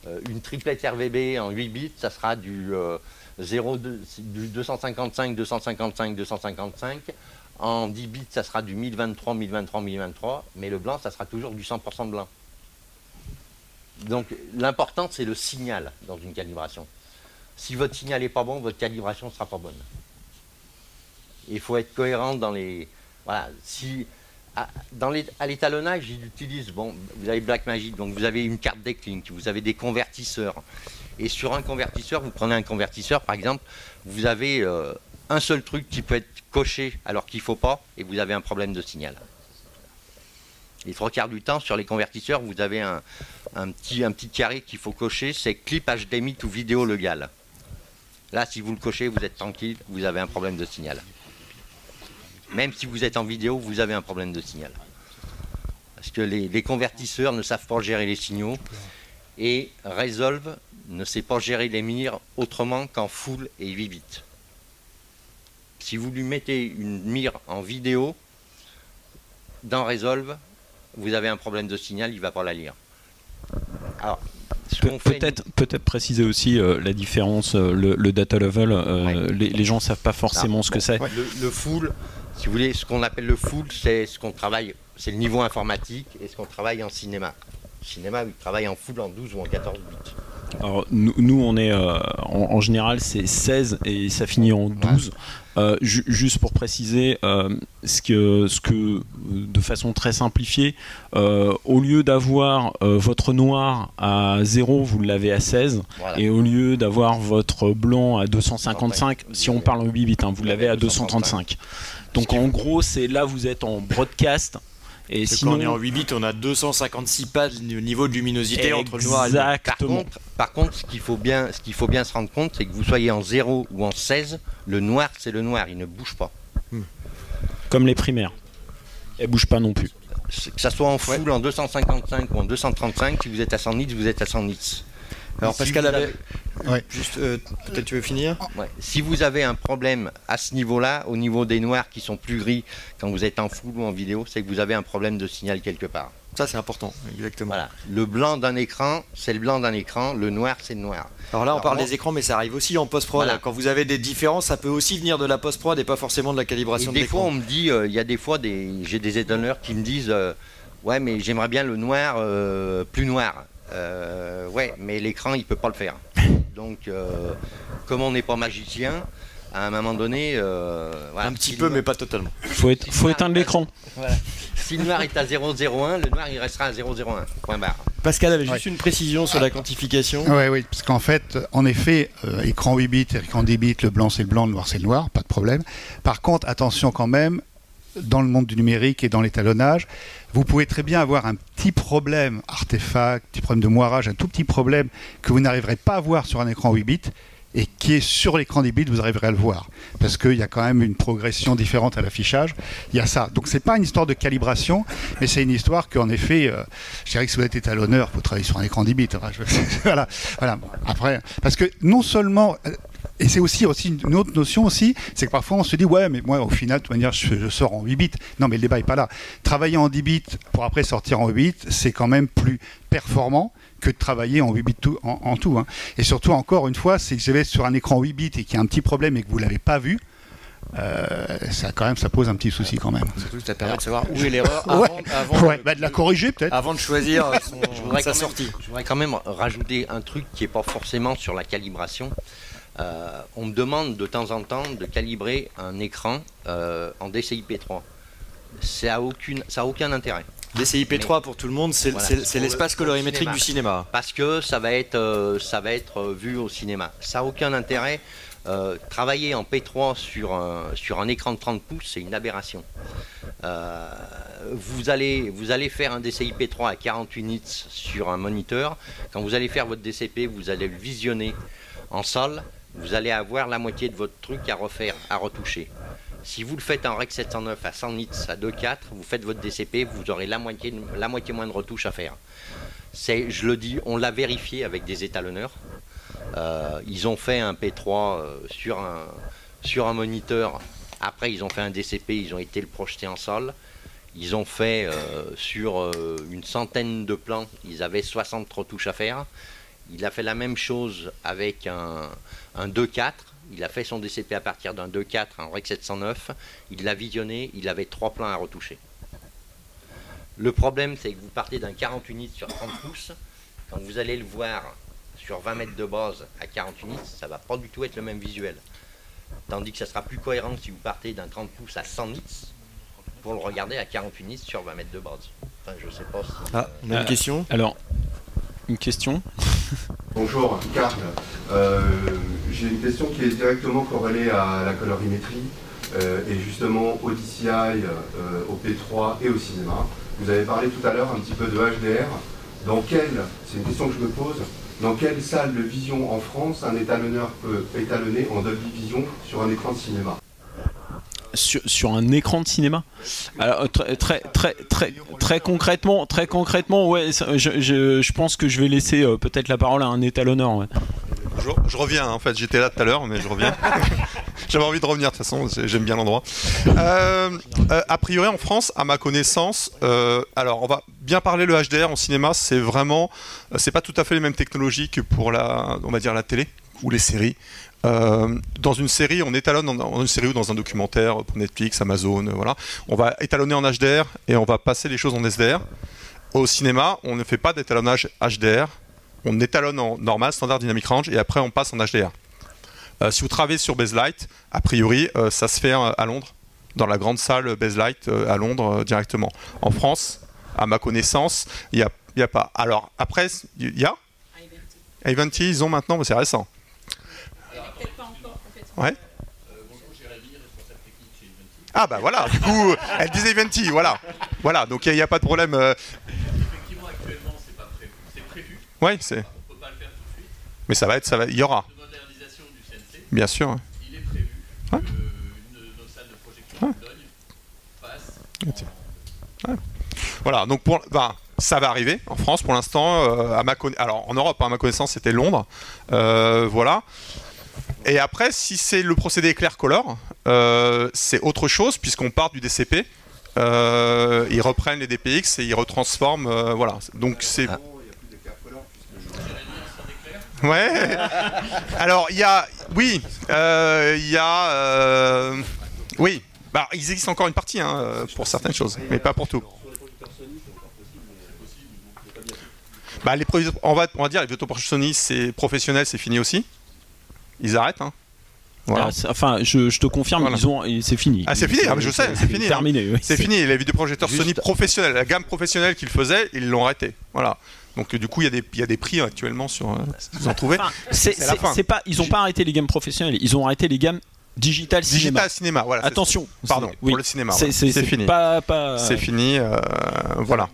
S4: Euh, une triplette RVB en 8 bits, ça sera du, 0, euh, du 255, 255, 255. En 10 bits, ça sera du 1023, 1023, 1023. Mais le blanc, ça sera toujours du 100% de blanc. Donc l'important, c'est le signal dans une calibration. Si votre signal n'est pas bon, votre calibration ne sera pas bonne. Il faut être cohérent dans les... Voilà, si à, dans à l'étalonnage, ils utilisent, bon, vous avez Blackmagic, donc vous avez une carte Decklink, vous avez des convertisseurs. Et sur un convertisseur, vous prenez un convertisseur, par exemple, vous avez euh, un seul truc qui peut être coché alors qu'il ne faut pas, et vous avez un problème de signal. Les trois quarts du temps, sur les convertisseurs, vous avez un, petit, un petit carré qu'il faut cocher, c'est clip HDMI ou vidéo legal. Là, si vous le cochez, vous êtes tranquille, vous avez un problème de signal. Même si vous êtes en vidéo, vous avez un problème de signal. Parce que les, les convertisseurs ne savent pas gérer les signaux et Resolve ne sait pas gérer les mires autrement qu'en full et 8 bits. Si vous lui mettez une mire en vidéo, dans Resolve, vous avez un problème de signal, il ne va pas la lire. Alors, ce
S3: Pe-
S4: qu'on fait,
S3: Peut-être peut préciser aussi euh, la différence, euh, le, le data level. euh,
S4: Ouais.
S3: les, les gens savent pas forcément ce que
S4: bon,
S3: c'est.
S4: Le, le full, si vous voulez, ce qu'on appelle le full, c'est ce qu'on travaille, c'est le niveau informatique et ce qu'on travaille en cinéma. Cinéma, il travaille en full, en 12 ou en 14 bits.
S3: Alors, nous, nous, on est euh, en, en général c'est 16 et ça finit en 12. Euh, ju- juste pour préciser, euh, ce que, ce que, de façon très simplifiée, euh, au lieu d'avoir euh, votre noir à 0, vous l'avez à 16,
S4: Voilà.
S3: et au lieu d'avoir votre blanc à 255, si on parle en 8 bits, hein, vous l'avez à 235. Donc en gros, c'est là vous êtes en broadcast. Et
S1: Parce que
S3: sinon,
S1: quand on est en 8 bits, on a 256 pas de niveau de luminosité entre le noir et le blanc.
S4: Par
S3: Exactement.
S4: contre, par contre, ce qu'il faut bien, ce qu'il faut bien se rendre compte, c'est que vous soyez en 0 ou en 16, le noir, c'est le noir, il ne bouge pas.
S3: Comme les primaires. Elles bougent pas non plus.
S4: Que ça soit en full, en 255 ou en 235, si vous êtes à 100 nits, vous êtes à 100 nits.
S1: Alors
S4: Si
S1: Pascal
S4: vous
S1: avait...
S4: avez-
S2: Ouais.
S1: Juste, euh, peut-être tu veux finir
S4: Ouais. Si vous avez un problème à ce niveau-là, au niveau des noirs qui sont plus gris quand vous êtes en full ou en vidéo, c'est que vous avez un problème de signal quelque part.
S1: Ça c'est important, exactement.
S4: Voilà. Le blanc d'un écran, c'est le blanc d'un écran. Le noir, c'est le noir.
S1: Alors là, on
S4: Alors,
S1: parle des écrans, mais ça arrive aussi en post-prod.
S4: Voilà.
S1: Quand vous avez des différences, ça peut aussi venir de la post-prod et pas forcément de la
S4: Et
S1: calibration de
S4: des fois, on me dit, euh, il y a des fois, des, j'ai des étonneurs qui me disent, euh, ouais, mais j'aimerais bien le noir euh, plus noir. Euh, ouais, mais l'écran, il peut pas le faire. Donc, euh, comme on n'est pas magicien, à un moment donné, euh, voilà,
S1: Un petit
S4: si
S1: peu, mais pas totalement.
S3: Faut, être- faut éteindre l'écran.
S4: voilà. Si le noir est à 0,01, le noir il restera à 0,01. Point barre.
S1: Pascal avait juste une précision sur la quantification.
S2: Oui, oui, parce qu'en fait, en effet, euh, écran 8 bits, écran 10 bits, le blanc c'est le blanc, le noir c'est le noir, pas de problème. Par contre, attention quand même, dans le monde du numérique et dans l'étalonnage, vous pouvez très bien avoir un petit problème artefact, petit problème de moirage, un tout petit problème que vous n'arriverez pas à voir sur un écran 8 bits et qui est sur l'écran 10 bits, vous arriverez à le voir. Parce qu'il y a quand même une progression différente à l'affichage. Il y a ça. Donc c'est pas une histoire de calibration, mais c'est une histoire qu'en effet, euh, je dirais que si vous êtes étalonneur, il faut travailler sur un écran 10 bits. Voilà. voilà. Après, parce que non seulement... Et c'est aussi, aussi une autre notion aussi, c'est que parfois on se dit ouais mais moi au final de toute manière je, je sors en 8 bits. Non mais le débat est pas là. Travailler en 10 bits pour après sortir en 8 bits, c'est quand même plus performant que de travailler en 8 bits tout, en, en tout. hein. Et surtout encore une fois, que je vais sur un écran 8 bits et qu'il y a un petit problème et que vous l'avez pas vu, euh, ça quand même ça pose un petit souci quand même.
S1: Surtout que ça permet de savoir où est l'erreur
S2: Ouais.
S1: avant,
S2: Ouais,
S1: de,
S2: bah, de la corriger peut-être.
S1: avant de choisir son-
S4: Je voudrais
S1: sa
S4: même-
S1: sortie.
S4: Je voudrais quand même rajouter un truc qui n'est pas forcément sur la calibration. Euh, on me demande de temps en temps de calibrer un écran euh, en DCI-P3. Ça n'a aucune, ça a aucun intérêt.
S1: DCI-P3 pour tout le monde, c'est
S4: Voilà.
S1: l'espace colorimétrique
S4: cinéma.
S1: du cinéma.
S4: Parce que ça va être, euh, ça va être vu au cinéma. Ça n'a aucun intérêt. Travailler en P3 sur un, sur un écran de 30 pouces, c'est une aberration. Vous, allez, vous allez faire un DCI P3 à 48 nits sur un moniteur. Quand vous allez faire votre DCP, vous allez le visionner en sol. Vous allez avoir la moitié de votre truc à refaire, à retoucher. Si vous le faites en Rec 709 à 100 nits à 2.4, vous faites votre DCP, vous aurez la moitié, la moitié moins de retouches à faire. C'est, je le dis, on l'a vérifié avec des étalonneurs. Euh, ils ont fait un P3 euh, sur, un, sur un moniteur. Après, ils ont fait un DCP, ils ont été le projeter en sol. Ils ont fait euh, sur une centaine de plans, ils avaient 60 retouches à faire. Il a fait la même chose avec un, un 2.4. Il a fait son DCP à partir d'un 2.4 en Rec 709. Il l'a visionné, il avait trois plans à retoucher. Le problème, c'est que vous partez d'un 48 nits sur 30 pouces. Quand vous allez le voir sur 20 mètres de base à 48 nits, ça va pas du tout être le même visuel. Tandis que ça sera plus cohérent si vous partez d'un 30 pouces à 100 nits pour le regarder à 48 nits sur 20 mètres de base. Enfin, je sais pas si.
S1: Ah, on a une
S3: Euh,
S1: question?
S3: Alors, une question
S5: Bonjour, Carl. Euh, J'ai une question qui est directement corrélée à la colorimétrie euh, et justement au DCI, euh, au P3 et au cinéma. Vous avez parlé tout à l'heure un petit peu de HDR. Dans quel, c'est une question que je me pose, Dans quelle salle de vision en France un étalonneur peut étalonner en Dolby Vision sur un écran de cinéma?
S3: Sur, un écran de cinéma Alors très concrètement, très concrètement, ouais, je, pense que je vais laisser euh, peut-être la parole à un étalonneur.
S6: Je, reviens, en fait, j'étais là tout à l'heure, mais je reviens. J'avais envie de revenir de toute façon, j'aime bien l'endroit. Euh, euh, a priori, en France, à ma connaissance, alors on va bien parler le HDR en cinéma, c'est vraiment, c'est pas tout à fait les mêmes technologies que pour la, on va dire la télé ou les séries. Euh, dans une série, on étalonne dans une série ou dans un documentaire pour Netflix, Amazon, voilà. On va étalonner en HDR et on va passer les choses en SDR. Au cinéma, on ne fait pas d'étalonnage HDR. On étalonne en normal, standard dynamic range, et après on passe en HDR. Euh, si vous travaillez sur Baselight, a priori, euh, ça se fait à Londres, dans la grande salle Baselight à Londres directement. En France, à ma connaissance, il n'y a, y a pas. Alors après, il y a Ivanti, ils ont maintenant, mais c'est récent. Ouais. Ah bah voilà, du coup, elle disait Eventi, voilà. Voilà, donc il n'y a, pas de problème. Euh.
S7: Effectivement, actuellement, c'est pas prévu. C'est prévu.
S6: Ouais, c'est.
S7: On peut pas le faire tout de suite.
S6: Mais ça va être, ça va, il y aura.
S7: De modernisation du CNC.
S6: Bien sûr.
S7: Il est prévu que une de nos salles de projection de Bologne passe.
S6: Ouais. Voilà, donc pour, ben, ça va arriver en France pour l'instant. Euh, à ma alors en Europe, hein, à ma connaissance, c'était Londres. Euh, voilà. Et après, si c'est le procédé éclair color, euh, c'est autre chose puisqu'on part du DCP. Euh, ils reprennent les DPX et ils retransforment. Euh, voilà. Donc c'est. Ah. Ouais. Alors il y a, oui, il y a, oui. Bah, ils existent encore une partie hein, pour certaines choses, mais pas pour tout. Bah, les on va, on va dire les Sony, c'est professionnel, c'est fini aussi ils arrêtent. Hein.
S3: Voilà. Ah, enfin, je, te confirme, ils ont, c'est fini.
S6: Ah, c'est fini, ah, je sais, c'est fini. Hein.
S3: Terminé.
S6: c'est fini. Les vidéoprojecteurs Sony professionnels, la gamme professionnelle qu'ils faisaient, ils l'ont arrêté. Voilà. Donc du coup, il y, a des, y a des prix actuellement sur. Euh, vous en trouvez
S3: C'est pas, ils n'ont pas arrêté les gammes professionnelles, ils ont arrêté les gammes digital cinéma.
S6: Digital cinéma, voilà.
S3: Attention,
S6: pardon, pour le cinéma. C'est
S3: fini. Pas, pas...
S6: C'est fini, euh, voilà.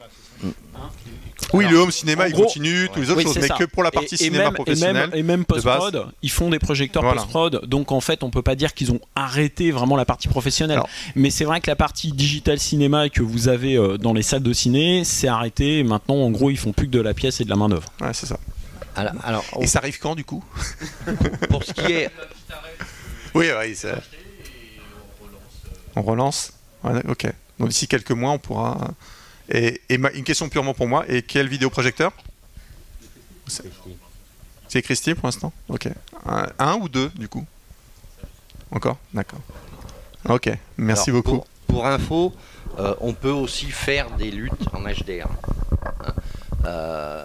S6: Oui, le home cinéma, il continue, toutes les autres choses, mais que pour la partie cinéma professionnelle.
S3: Et même, post-prod, ils font des projecteurs post-prod, donc en fait, on peut pas dire qu'ils ont arrêté vraiment la partie professionnelle. mais c'est vrai que la partie digital cinéma que vous avez euh, dans les salles de ciné, c'est arrêté. Maintenant, en gros, ils font plus que de la pièce et de la main-d'œuvre.
S6: Ouais, c'est ça.
S4: Alors,
S6: Et ça arrive quand, du coup?
S4: Pour ce qui est.
S6: Oui, oui, c'est. On relance Ok. Donc d'ici quelques mois, on pourra. Et, une question purement pour moi, et quel vidéoprojecteur? C'est Christy pour l'instant? Ok. Un, ou deux du coup? Encore? D'accord. Ok, merci beaucoup.
S4: Pour, info, euh, on peut aussi faire des luttes en HDR. Hein. Euh,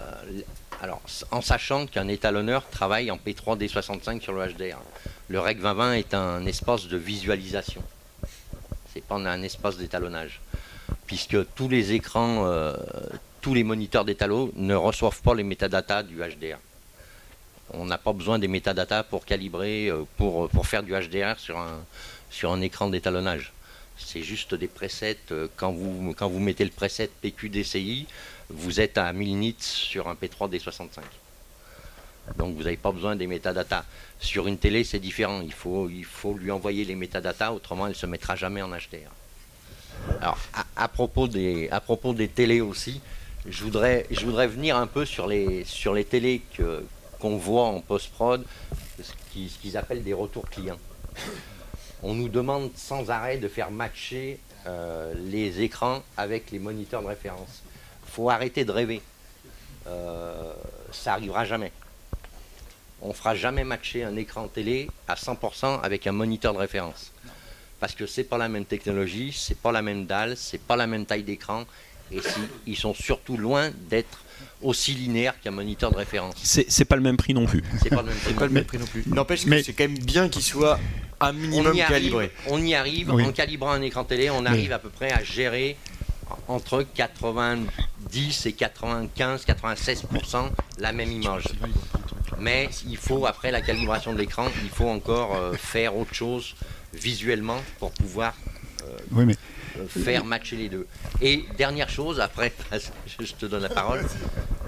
S4: alors, en sachant qu'un étalonneur travaille en P3D65 sur le HDR. Le REC 2020 est un espace de visualisation. C'est pas un espace d'étalonnage puisque tous les écrans, euh, tous les moniteurs d'étalot ne reçoivent pas les métadatas du HDR. On n'a pas besoin des métadatas pour calibrer, euh, pour, pour faire du HDR sur un, écran d'étalonnage. C'est juste des presets. Euh, quand vous, quand vous mettez le preset PQDCI, vous êtes à 1000 nits sur un P3D65. Donc vous n'avez pas besoin des métadatas. Sur une télé, c'est différent. Il faut, il faut lui envoyer les métadatas, autrement elle ne se mettra jamais en HDR. Alors, à, propos des, à télés aussi, je voudrais, venir un peu sur les, sur télés qu'on voit en post-prod, ce qu'ils appellent des retours clients. On nous demande sans arrêt de faire matcher euh, les écrans avec les moniteurs de référence. Il faut arrêter de rêver. Euh, ça arrivera jamais. On fera jamais matcher un écran télé à 100% avec un moniteur de référence parce que c'est pas la même technologie, c'est pas la même dalle, c'est pas la même taille d'écran, et ils sont surtout loin d'être aussi linéaires qu'un moniteur de référence.
S3: C'est pas le même prix non plus.
S1: C'est pas, le même prix non plus. N'empêche que c'est quand même bien qu'il soit un minimum calibré.
S4: On y arrive, en calibrant un écran télé, on arrive à peu près à gérer entre 90 et 95, 96% la même image. Mais il faut, après la calibration de l'écran, il faut encore euh, faire autre chose visuellement pour pouvoir euh, faire matcher les deux. Et dernière chose, après, je te donne la parole,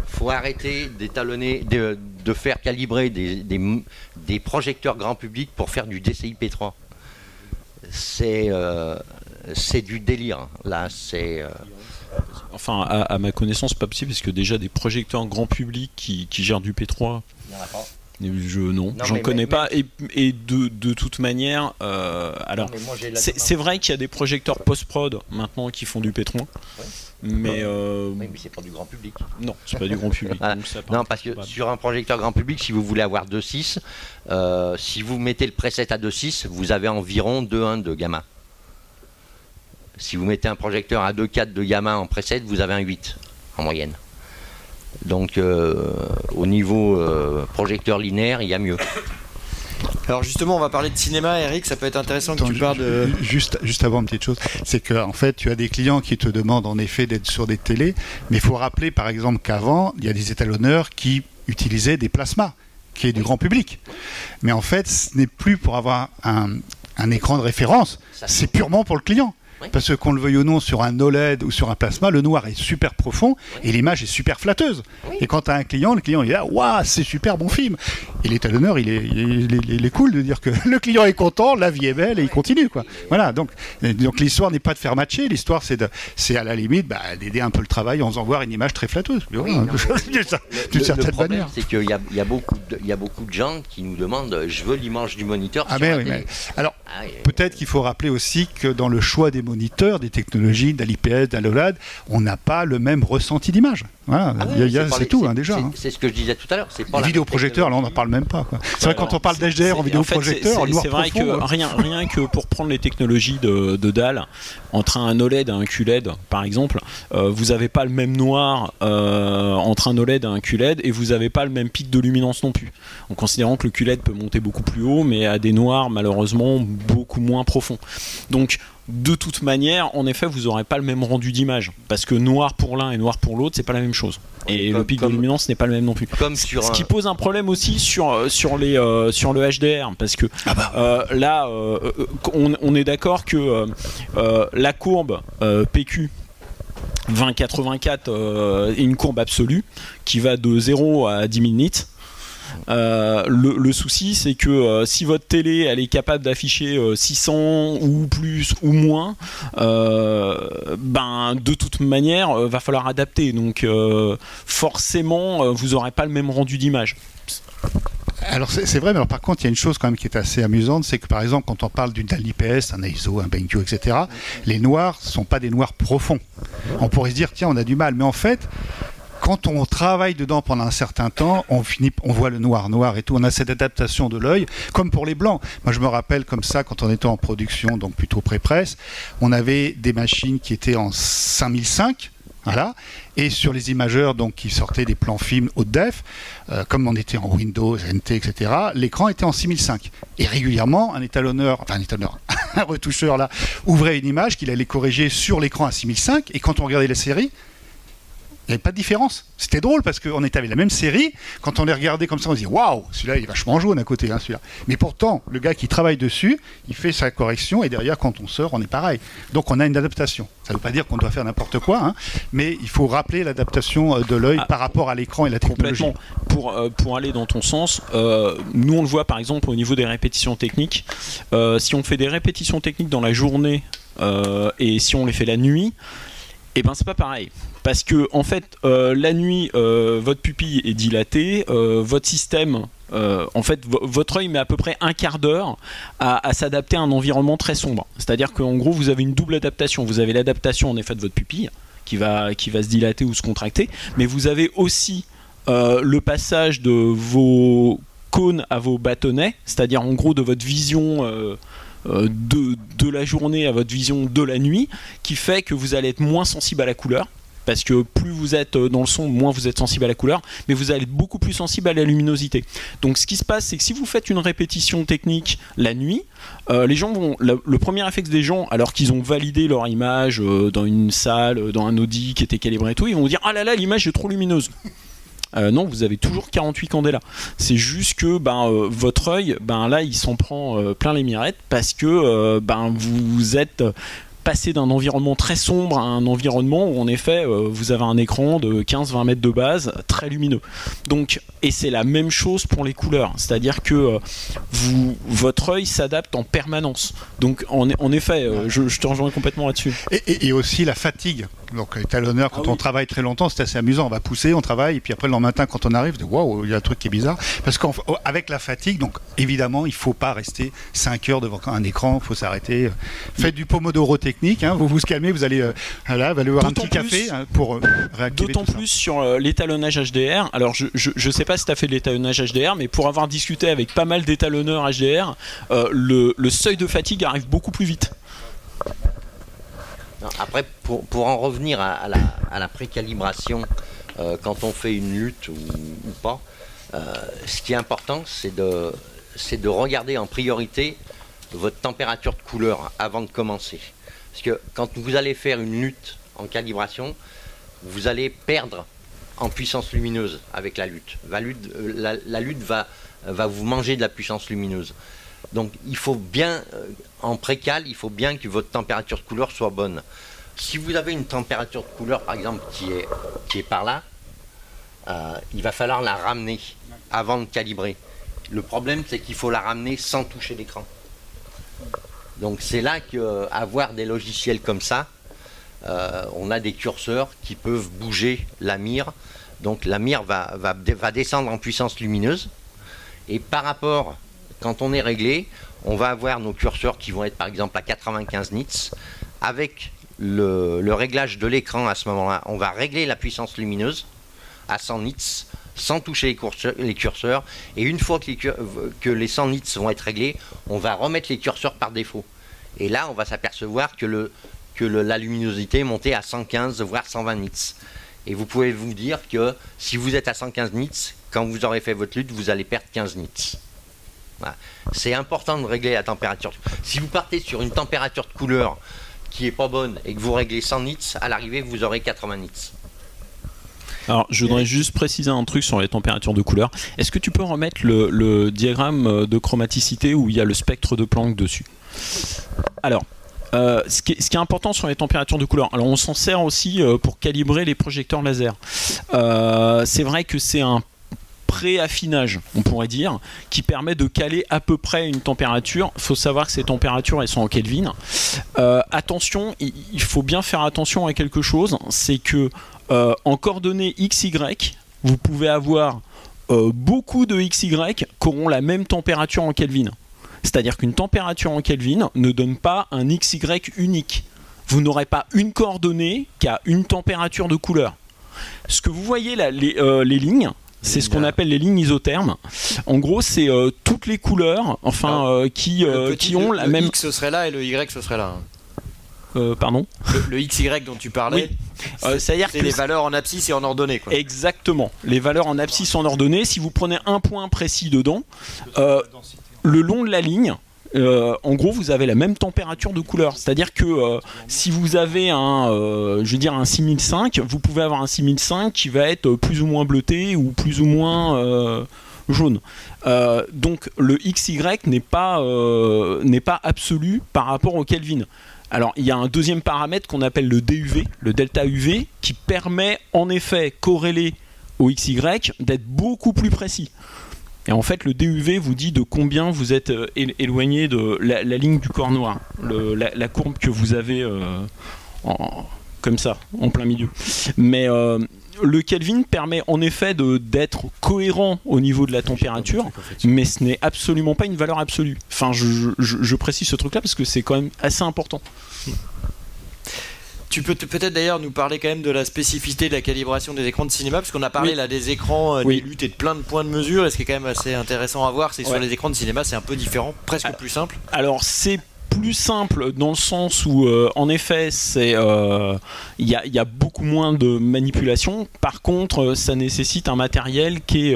S4: faut arrêter d'étalonner, de, de faire calibrer des, des- des projecteurs grand public pour faire du DCI-P3. C'est euh, c'est du délire. Là, c'est. euh,
S3: Enfin, à, à ma connaissance, pas possible parce que déjà des projecteurs grand public qui, qui gèrent du P3.
S4: il y en a pas.
S3: Je, non,
S4: Non,
S3: j'en connais
S4: mais-
S3: pas. Et, et de, de toute manière, euh, alors c'est vrai qu'il y a des projecteurs post-prod maintenant qui font du P3, mais euh,
S4: Oui, mais c'est pas du grand public.
S3: non, c'est pas du grand public. Donc ça paraît
S4: Non, parce que
S3: probable.
S4: sur un projecteur grand public, si vous voulez avoir 2.6, euh, si vous mettez le preset à 2.6, vous avez environ 2.1 de gamma. Si vous mettez un projecteur à 2.4 de gamma en preset, vous avez un 8 en moyenne. Donc euh, au niveau euh, projecteur linéaire, il y a mieux.
S1: Alors justement, on va parler de cinéma, Eric. Ça peut être intéressant que
S2: Attends,
S1: tu
S2: ju-
S1: parles de.
S2: ju- Juste, juste avant, une petite chose, c'est que en fait, tu as des clients qui te demandent en effet d'être sur des télés, mais il faut rappeler par exemple qu'avant, il y a des étalonneurs qui utilisaient des plasmas, qui est du grand public. Mais en fait, ce n'est plus pour avoir un, un écran de référence, c'est purement pour le client. Parce que qu'on le veuille ou non, sur un OLED ou sur un plasma, le noir est super profond et l'image est super flatteuse. Et quand tu as un client, le client il est là, waouh, c'est super bon film. Et l'étalonneur, il est, il, est, il il est cool de dire que le client est content, la vie est belle et il continue. Quoi. Voilà, donc, donc l'histoire n'est pas de faire matcher, l'histoire c'est de- c'est à la limite bah, d'aider un peu le travail en faisant voir une image très flatteuse.
S4: Oui,
S2: d'une certaine
S4: problème,
S2: manière.
S4: c'est qu'il y y, a beaucoup de- il y a beaucoup de gens qui nous demandent je veux l'image du moniteur.
S2: Ah mais
S4: la
S2: oui, mais alors Peut-être qu'il faut rappeler aussi que dans le choix des moniteurs, des technologies, de l'IPS, de l'OLED, on n'a pas le même ressenti d'image. Voilà,
S4: Ah ouais,
S2: il y a- il y a-
S4: pas
S2: c'est tout hein, déjà.
S4: c'est-
S2: hein.
S4: C'est ce que je disais tout à l'heure.
S2: Les vidéoprojecteurs, là on n'en parle même pas. C'est vrai quand on parle d'HDR en vidéoprojecteur,
S3: fait,
S2: en
S3: c'est-
S2: noir
S3: C'est vrai
S2: profond,
S3: que
S2: hein.
S3: rien, rien que pour prendre les technologies de, de dalle, entre un OLED et un QLED par exemple, euh, vous n'avez pas le même noir euh, entre un OLED et un QLED et vous n'avez pas le même pic de luminance non plus. En considérant que le QLED peut monter beaucoup plus haut, mais à des noirs malheureusement beaucoup moins profonds. Donc de toute manière, en effet, vous n'aurez pas le même rendu d'image parce que noir pour l'un et noir pour l'autre, c'est pas la même chose. Et
S4: Comme-
S3: le pic
S4: comme-
S3: de luminance n'est pas le même non plus.
S4: Comme sur
S3: Ce
S4: un-
S3: qui pose un problème aussi sur, euh, sur, les, euh, sur le HDR, parce que euh, là, euh, euh, on, on est d'accord que euh, euh, la courbe euh, PQ 2084 euh, est une courbe absolue qui va de 0 à 10 000 nits. Euh, le, souci, c'est que euh, si votre télé elle est capable d'afficher euh, 600 ou plus ou moins, euh, ben de toute manière, euh, va falloir adapter. Donc euh, forcément, euh, vous n'aurez pas le même rendu d'image.
S2: Alors c'est vrai, mais alors par contre il y a une chose quand même qui est assez amusante, c'est que par exemple quand on parle d'une dalle IPS, un ISO, un BenQ, etc., les noirs sont pas des noirs profonds. On pourrait se dire tiens on a du mal, mais en fait quand on travaille dedans pendant un certain temps, on voit le noir noir et tout. On a cette adaptation de l'œil, comme pour les blancs. Moi, je me rappelle comme ça quand on était en production, donc plutôt pré-presse, on avait des machines qui étaient en 5005. Voilà. Et sur les imageurs donc, qui sortaient des plans films haute def, euh, comme on était en Windows, NT, etc., l'écran était en 6005. Et régulièrement, un étalonneur, enfin un étalonneur, un retoucheur là, ouvrait une image qu'il allait corriger sur l'écran à 6005. Et quand on regardait la série, il n'y avait pas de différence. C'était drôle parce qu'on était avec la même série. Quand on les regardait comme ça, on se dit waouh, celui-là il est vachement jaune à côté, hein, celui-là. Mais pourtant, le gars qui travaille dessus, il fait sa correction et derrière, quand on sort, on est pareil. Donc on a une adaptation. Ça ne veut pas dire qu'on doit faire n'importe quoi, hein, mais il faut rappeler l'adaptation euh, de l'œil
S3: Ah.
S2: par rapport à l'écran et la technologie.
S3: Pour, euh, pour aller dans ton sens, euh, nous on le voit par exemple au niveau des répétitions techniques. Euh, si on fait des répétitions techniques dans la journée euh, et si on les fait la nuit, et ben c'est pas pareil. Parce que en fait, euh, la nuit, euh, votre pupille est dilatée, euh, votre système, en fait, vo- votre œil met à peu près un quart d'heure à, s'adapter à un environnement très sombre. C'est-à-dire qu'en gros, vous avez une double adaptation. Vous avez l'adaptation en effet de votre pupille qui va, se dilater ou se contracter, mais vous avez aussi le passage de vos cônes à vos bâtonnets, c'est-à-dire en gros de votre vision de, de la journée à votre vision de la nuit, qui fait que vous allez être moins sensible à la couleur. Parce que plus vous êtes euh, dans le son, moins vous êtes sensible à la couleur, mais vous allez être beaucoup plus sensible à la luminosité. Donc ce qui se passe, c'est que si vous faites une répétition technique la nuit, euh, les gens vont. Le, premier réflexe des gens, alors qu'ils ont validé leur image euh, dans une salle, euh, dans un Audi qui était calibré et tout, ils vont dire Ah là là, l'image est trop lumineuse. Euh, non, vous avez toujours 48 candela. C'est juste que ben, euh, votre œil, ben, là, il s'en prend euh, plein les mirettes parce que ben, vous êtes passer d'un environnement très sombre à un environnement où en effet euh, vous avez un écran de 15-20 mètres de base très lumineux. Donc, et c'est la même chose pour les couleurs, c'est-à-dire que euh, vous, votre œil s'adapte en permanence. Donc en, en effet, euh, je, je te rejoins complètement là-dessus.
S2: Et, et- et aussi la fatigue. Donc étalonneur, quand
S3: Ah oui.
S2: on travaille très longtemps, c'est assez amusant. On va pousser, on travaille, et puis après le lendemain matin, quand on arrive, waouh, il y a un truc qui est bizarre. Parce qu'avec la fatigue, donc évidemment, il faut pas rester 5 heures devant un écran, il faut s'arrêter. Faites du pomodoro technique, hein, vous vous calmez, vous allez, euh, voilà, vous allez boire un
S3: D'autant
S2: petit
S3: plus-
S2: café hein, pour euh, réactiver
S3: D'autant plus sur euh, l'étalonnage HDR. Alors, je, je sais pas si tu as fait de l'étalonnage HDR, mais pour avoir discuté avec pas mal d'étalonneurs HDR, euh, le, le seuil de fatigue arrive beaucoup plus vite.
S4: Non, Après, pour, pour en revenir à, à la, à la précalibration, euh, quand on fait une lutte ou, ou pas, euh, ce qui est important, c'est de, c'est de regarder en priorité votre température de couleur avant de commencer. Parce que quand vous allez faire une lutte en calibration, vous allez perdre en puissance lumineuse avec la lutte. La lutte, euh, va, vous manger de la puissance lumineuse. Donc il faut bien, euh, en précal, il faut bien que votre température de couleur soit bonne. Si vous avez une température de couleur, par exemple, qui est, qui est par là, euh, il va falloir la ramener avant de calibrer. Le problème, c'est qu'il faut la ramener sans toucher l'écran. Donc c'est là qu'avoir des logiciels comme ça, euh, on a des curseurs qui peuvent bouger la mire. Donc la mire va, va, va descendre en puissance lumineuse. Et par rapport, quand on est réglé, on va avoir nos curseurs qui vont être par exemple à 95 nits. Avec le, le réglage de l'écran à ce moment-là, on va régler la puissance lumineuse à 100 nits sans toucher les curseurs. Et une fois que les, que les 100 nits vont être réglés, on va remettre les curseurs par défaut. Et là, on va s'apercevoir que, la luminosité est montée à 115 voire 120 nits. Et vous pouvez vous dire que si vous êtes à 115 nits, quand vous aurez fait votre lutte, vous allez perdre 15 nits. C'est important de régler la température. Si vous partez sur une température de couleur qui est pas bonne et que vous réglez 100 nits, à l'arrivée, vous aurez 80 nits.
S3: Alors, je voudrais juste préciser un truc sur les températures de couleur. Est-ce que tu peux remettre le, diagramme euh, de chromaticité où il y a le spectre de Planck dessus? Alors, euh, ce, qui est, important sur les températures de couleur, alors on s'en sert aussi euh, pour calibrer les projecteurs laser. C'est vrai que c'est un pré-affinage, on pourrait dire, qui permet de caler à peu près une température. Il faut savoir que ces températures, elles sont en Kelvin. Attention, il faut bien faire attention à quelque chose, c'est que euh, en coordonnées XY, vous pouvez avoir euh, beaucoup de XY qui auront la même température en Kelvin. C'est-à-dire qu'une température en Kelvin ne donne pas un XY unique. Vous n'aurez pas une coordonnée qui a une température de couleur. Ce que vous voyez là, les, euh, les lignes, c'est ce qu'on appelle les lignes isothermes. En gros, c'est euh, toutes les couleurs, enfin, euh, qui,
S1: Le petit-
S3: qui ont
S1: le-
S3: la
S1: le
S3: même.
S1: X ce serait là et le Y ce serait là.
S3: Euh, pardon.
S1: Le, le XY dont tu parlais,
S3: Euh,
S1: c'est
S3: C'est-à-dire
S1: c'est
S3: que
S1: les valeurs en abscisse et en ordonnée. Quoi.
S3: Exactement. Les valeurs en abscisse sont ordonnées. Si vous prenez un point précis dedans, euh, le long de la ligne, euh, en gros, vous avez la même température de couleur. C'est-à-dire que euh, si vous avez un, euh, je veux dire un 6005, vous pouvez avoir un 6005 qui va être plus ou moins bleuté ou plus ou moins euh, jaune. Euh, donc le XY n'est pas, euh, n'est pas absolu par rapport au Kelvin. Alors, il y a un deuxième paramètre qu'on appelle le DUV, le delta UV, qui permet en effet, corrélé au XY, d'être beaucoup plus précis. Et en fait, le DUV vous dit de combien vous êtes euh, él- éloigné de la, ligne du corps noir, la, courbe que vous avez euh, comme ça, en plein milieu. Mais euh, le Kelvin permet en effet de- d'être cohérent au niveau de la température, mais ce n'est absolument pas une valeur absolue. Enfin, je, je- je précise ce truc-là parce que c'est quand même assez important.
S1: Tu peux peut-être d'ailleurs nous parler quand même de la spécificité de la calibration des écrans de cinéma, parce qu'on a parlé
S3: Oui.
S1: là des écrans, euh,
S3: Oui.
S1: des luttes et de plein de points de mesure, et ce qui est quand même assez intéressant à voir, c'est que sur les écrans de cinéma, c'est un peu différent, presque
S3: Ah.
S1: plus simple.
S3: Alors c'est plus simple dans le sens où euh, en effet c'est euh, il y, a, beaucoup moins de manipulation. Par contre euh, ça nécessite un matériel qui est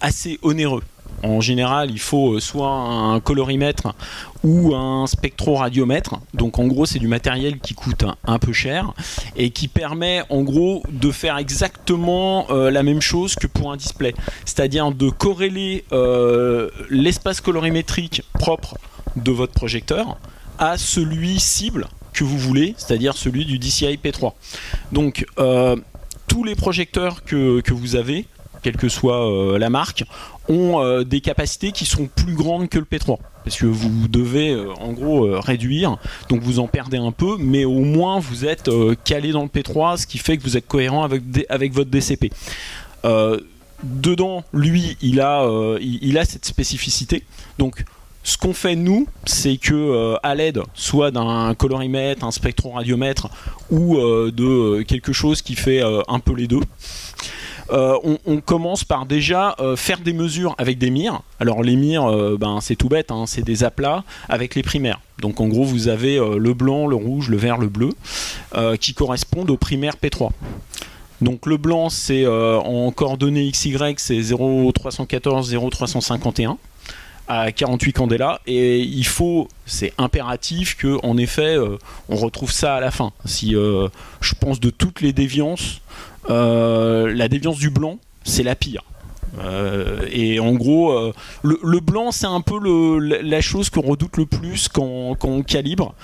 S3: assez onéreux. En général il faut soit un colorimètre ou un spectroradiomètre. Donc en gros c'est du matériel qui coûte un, peu cher et qui permet en gros de faire exactement la même chose que pour un display. C'est-à-dire de corréler l'espace colorimétrique propre de votre projecteur à celui cible que vous voulez, c'est-à-dire celui du DCI P3. Donc euh, tous les projecteurs que, vous avez, quelle que soit euh, la marque, ont euh, des capacités qui sont plus grandes que le P3. Parce que vous devez en gros réduire, donc vous en perdez un peu, mais au moins vous êtes calé dans le P3, ce qui fait que vous êtes cohérent avec, votre DCP. Dedans, lui, il a, cette spécificité. Ce qu'on fait nous, c'est que euh, à l'aide soit d'un colorimètre, un spectroradiomètre ou euh, de euh, quelque chose qui fait un peu les deux, on, commence par déjà faire des mesures avec des mires. Alors les mires, ben, c'est tout bête, hein, c'est des aplats avec les primaires. Donc en gros, vous avez le blanc, le rouge, le vert, le bleu, qui correspondent aux primaires P3. Donc le blanc, c'est en coordonnées XY, c'est 0,314, 0,351 à 48 candela et il faut, c'est impératif que en effet euh, on retrouve ça à la fin. Si euh, je pense de toutes les déviances, euh, la déviance du blanc c'est la pire. Et en gros, le, blanc, c'est un peu la chose qu'on redoute le plus quand, quand on calibre.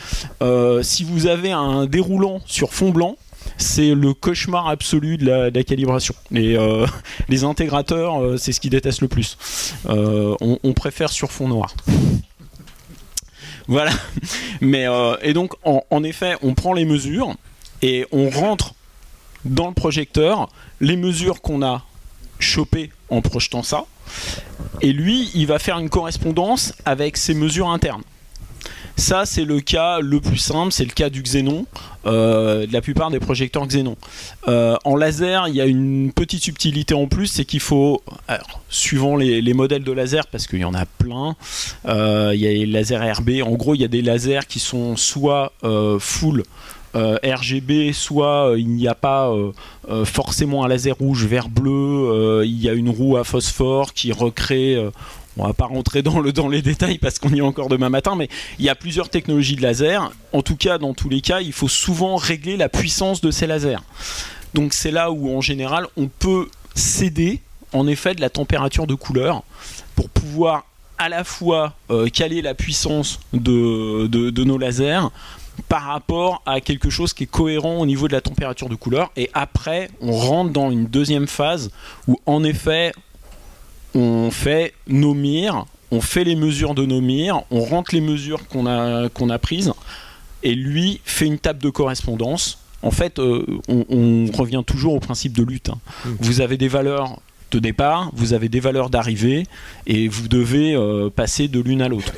S3: Si vous avez un déroulant sur fond blanc, c'est le cauchemar absolu de la, calibration. Euh, les intégrateurs, euh, c'est ce qu'ils détestent le plus. Euh, on, préfère sur fond noir. Voilà. Mais et donc en effet, on prend les mesures et on rentre dans le projecteur les mesures qu'on a chopées en projetant ça. Et lui, il va faire une correspondance avec ses mesures internes. Ça, c'est le cas le plus simple, c'est le cas du xénon, euh, de la plupart des projecteurs xénon. Euh, en laser, il y a une petite subtilité en plus, c'est qu'il faut, suivant les, les modèles de laser, parce qu'il y en a plein, euh, il y a les lasers RB, en gros, il y a des lasers qui sont soit full RGB, soit il n'y a pas forcément un laser rouge, vert, bleu, il y a une roue à phosphore qui recrée. On va pas rentrer dans, le, dans les détails parce qu'on y est encore demain matin, mais il y a plusieurs technologies de laser. En tout cas, dans tous les cas, il faut souvent régler la puissance de ces lasers. Donc c'est là où en général on peut céder en effet de la température de couleur pour pouvoir à la fois euh, caler la puissance de- de nos lasers par rapport à quelque chose qui est cohérent au niveau de la température de couleur et après on rentre dans une deuxième phase où en effet on fait nos mires, on fait les mesures de nos mires, on rentre les mesures qu'on a, qu'on a prises et lui fait une table de correspondance. En fait, euh, on, on revient toujours au principe de lutte. hein. Vous avez des valeurs de départ, vous avez des valeurs d'arrivée et vous devez euh, passer de l'une à l'autre.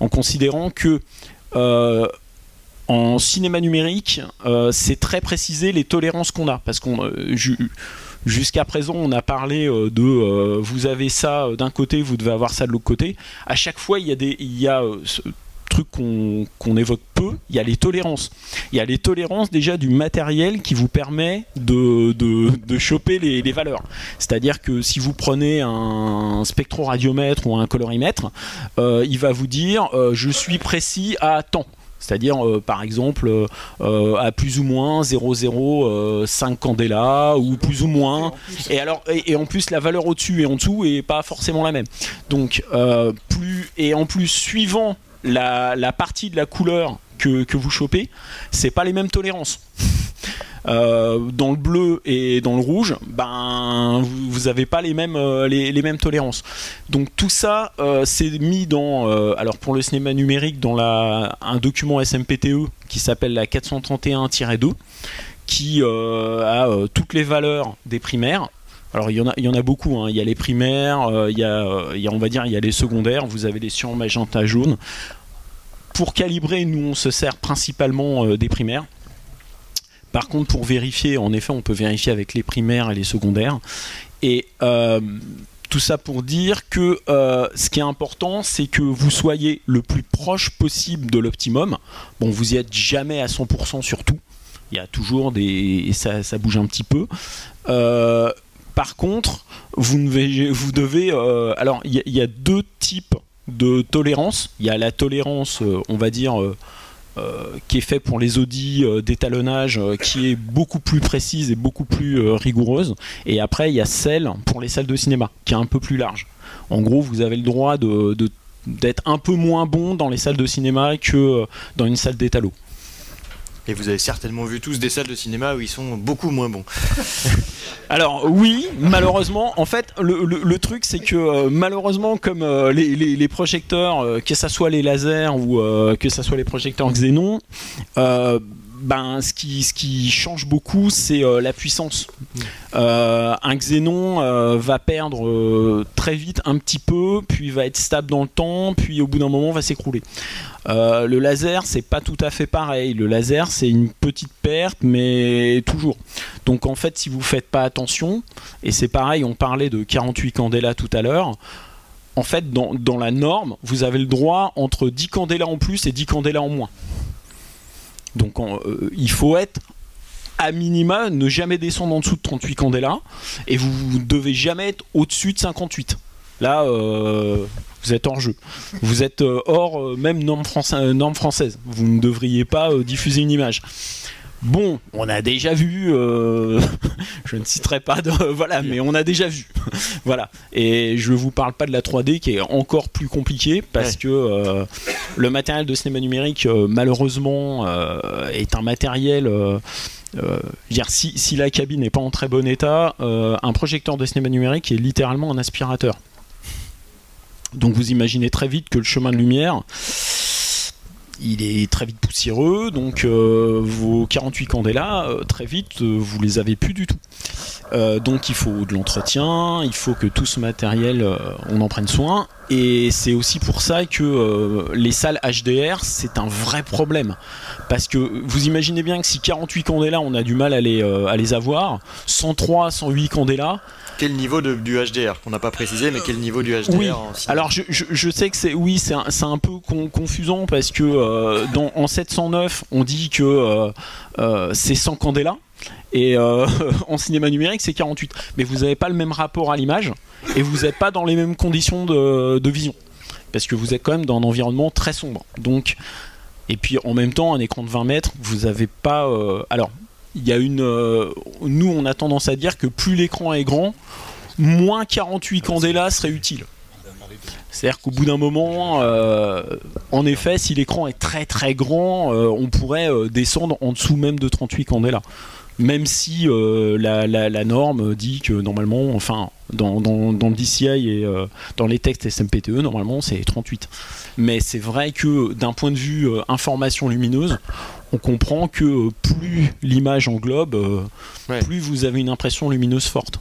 S3: En considérant que euh, en cinéma numérique, c'est très précisé les tolérances qu'on a. Parce qu'on jusqu'à présent, on a parlé euh, de euh, vous avez ça euh, d'un côté, vous devez avoir ça de l'autre côté. À chaque fois, il y a des, il y a ce truc qu'on évoque peu, il y a les tolérances. Il y a les tolérances déjà du matériel qui vous permet de, choper les, valeurs. C'est-à-dire que si vous prenez un spectroradiomètre ou un colorimètre, il va vous dire je suis précis à temps. C'est-à-dire, euh, par exemple, euh, euh, à plus ou moins 0,05 candela ou plus ou moins. Et, alors, et, et en plus, la valeur au-dessus et en dessous est pas forcément la même. Donc, plus, et en plus, suivant la, la partie de la couleur que, vous chopez, c'est pas les mêmes tolérances. Euh, dans le bleu et dans le rouge, ben vous, vous avez pas les mêmes euh, les, mêmes tolérances. Donc tout ça euh, c'est mis dans alors pour le cinéma numérique dans la un document SMPTE qui s'appelle la 431-2 qui a toutes les valeurs des primaires. Alors il y en a, a beaucoup. hein. Il y a les primaires, il, y a, il y a, on va dire, il y a les secondaires. Vous avez les cyan, magenta, jaune. Pour calibrer, nous on se sert principalement euh, des primaires. Par contre, pour vérifier, en effet, on peut vérifier avec les primaires et les secondaires. Et euh, tout ça pour dire que euh, ce qui est important, c'est que vous soyez le plus proche possible de l'optimum. Bon, vous y êtes jamais à 100% sur tout. Il y a toujours des. et ça, bouge un petit peu. Par contre, vous, vous devez. alors, il y a deux types de tolérance. Il y a la tolérance, euh, on va dire. euh, euh, qui est fait pour les audits d'étalonnage, qui est beaucoup plus précise et beaucoup plus rigoureuse. Et après, il y a celle pour les salles de cinéma, qui est un peu plus large. En gros, vous avez le droit d'être un peu moins bon dans les salles de cinéma que dans une salle d'étalot.
S1: Et vous avez certainement vu tous des salles de cinéma où ils sont beaucoup moins bons.
S3: Alors oui, malheureusement, en fait, le, truc c'est que euh, malheureusement, comme euh, les, projecteurs, euh, que ce soit les lasers ou que ce soit les projecteurs Xenon, ben, ce, qui, ce qui change beaucoup, c'est la puissance. un Xenon va perdre très vite un petit peu, puis va être stable dans le temps, puis au bout d'un moment va s'écrouler. Euh, le laser, c'est pas tout à fait pareil. Le laser, c'est une petite perte, mais toujours. Donc en fait, si vous faites pas attention, et c'est pareil, on parlait de 48 candela tout à l'heure. En fait, dans, la norme, vous avez le droit entre 10 candela en plus et 10 candela en moins. Donc euh, il faut être à minima, ne jamais descendre en dessous de 38 candela, et vous devez jamais être au-dessus de 58. Là, euh, vous êtes hors jeu. Vous êtes euh, hors même norme, française. Vous ne devriez pas diffuser une image. Bon, on a déjà vu, je ne citerai pas de, voilà, mais on a déjà vu, voilà. Et je ne vous parle pas de la 3D qui est encore plus compliquée parce que le matériel de cinéma numérique, malheureusement, est un matériel. Dire, si, si, la cabine n'est pas en très bon état, un projecteur de cinéma numérique est littéralement un aspirateur. Donc vous imaginez très vite que le chemin de lumière, il est très vite poussiéreux, donc euh, vos 48 candélas, euh, très vite, euh, vous les avez plus du tout. donc il faut de l'entretien, il faut que tout ce matériel, on en prenne soin. Et c'est aussi pour ça que les salles HDR, c'est un vrai problème. Parce que vous imaginez bien que si 48 candélas, on a du mal à les, à les avoir, 103, 108 candélas,
S1: quel niveau de, du HDR On n'a pas précisé, mais quel niveau du HDR
S3: oui. Alors je, je, sais que c'est oui, c'est un, un, peu confusant parce que euh, dans, en 709, on dit que euh, euh, c'est 100 candela et en cinéma numérique c'est 48. Mais vous n'avez pas le même rapport à l'image et vous n'êtes pas dans les mêmes conditions de, de, vision parce que vous êtes quand même dans un environnement très sombre. Donc et puis en même temps, un écran de 20 mètres, vous n'avez pas. alors il y a une. Euh, nous, on a tendance à dire que plus l'écran est grand, moins 48 candela serait utile. C'est-à-dire qu'au bout d'un moment, euh, en effet, si l'écran est très très grand, euh, on pourrait descendre en dessous même de 38 candela. Même si la, norme dit que normalement, enfin, dans, dans, dans le DCI et dans les textes SMPTE, normalement c'est 38. Mais c'est vrai que d'un point de vue information lumineuse, on comprend que euh, plus l'image englobe, euh, plus vous avez une impression lumineuse forte.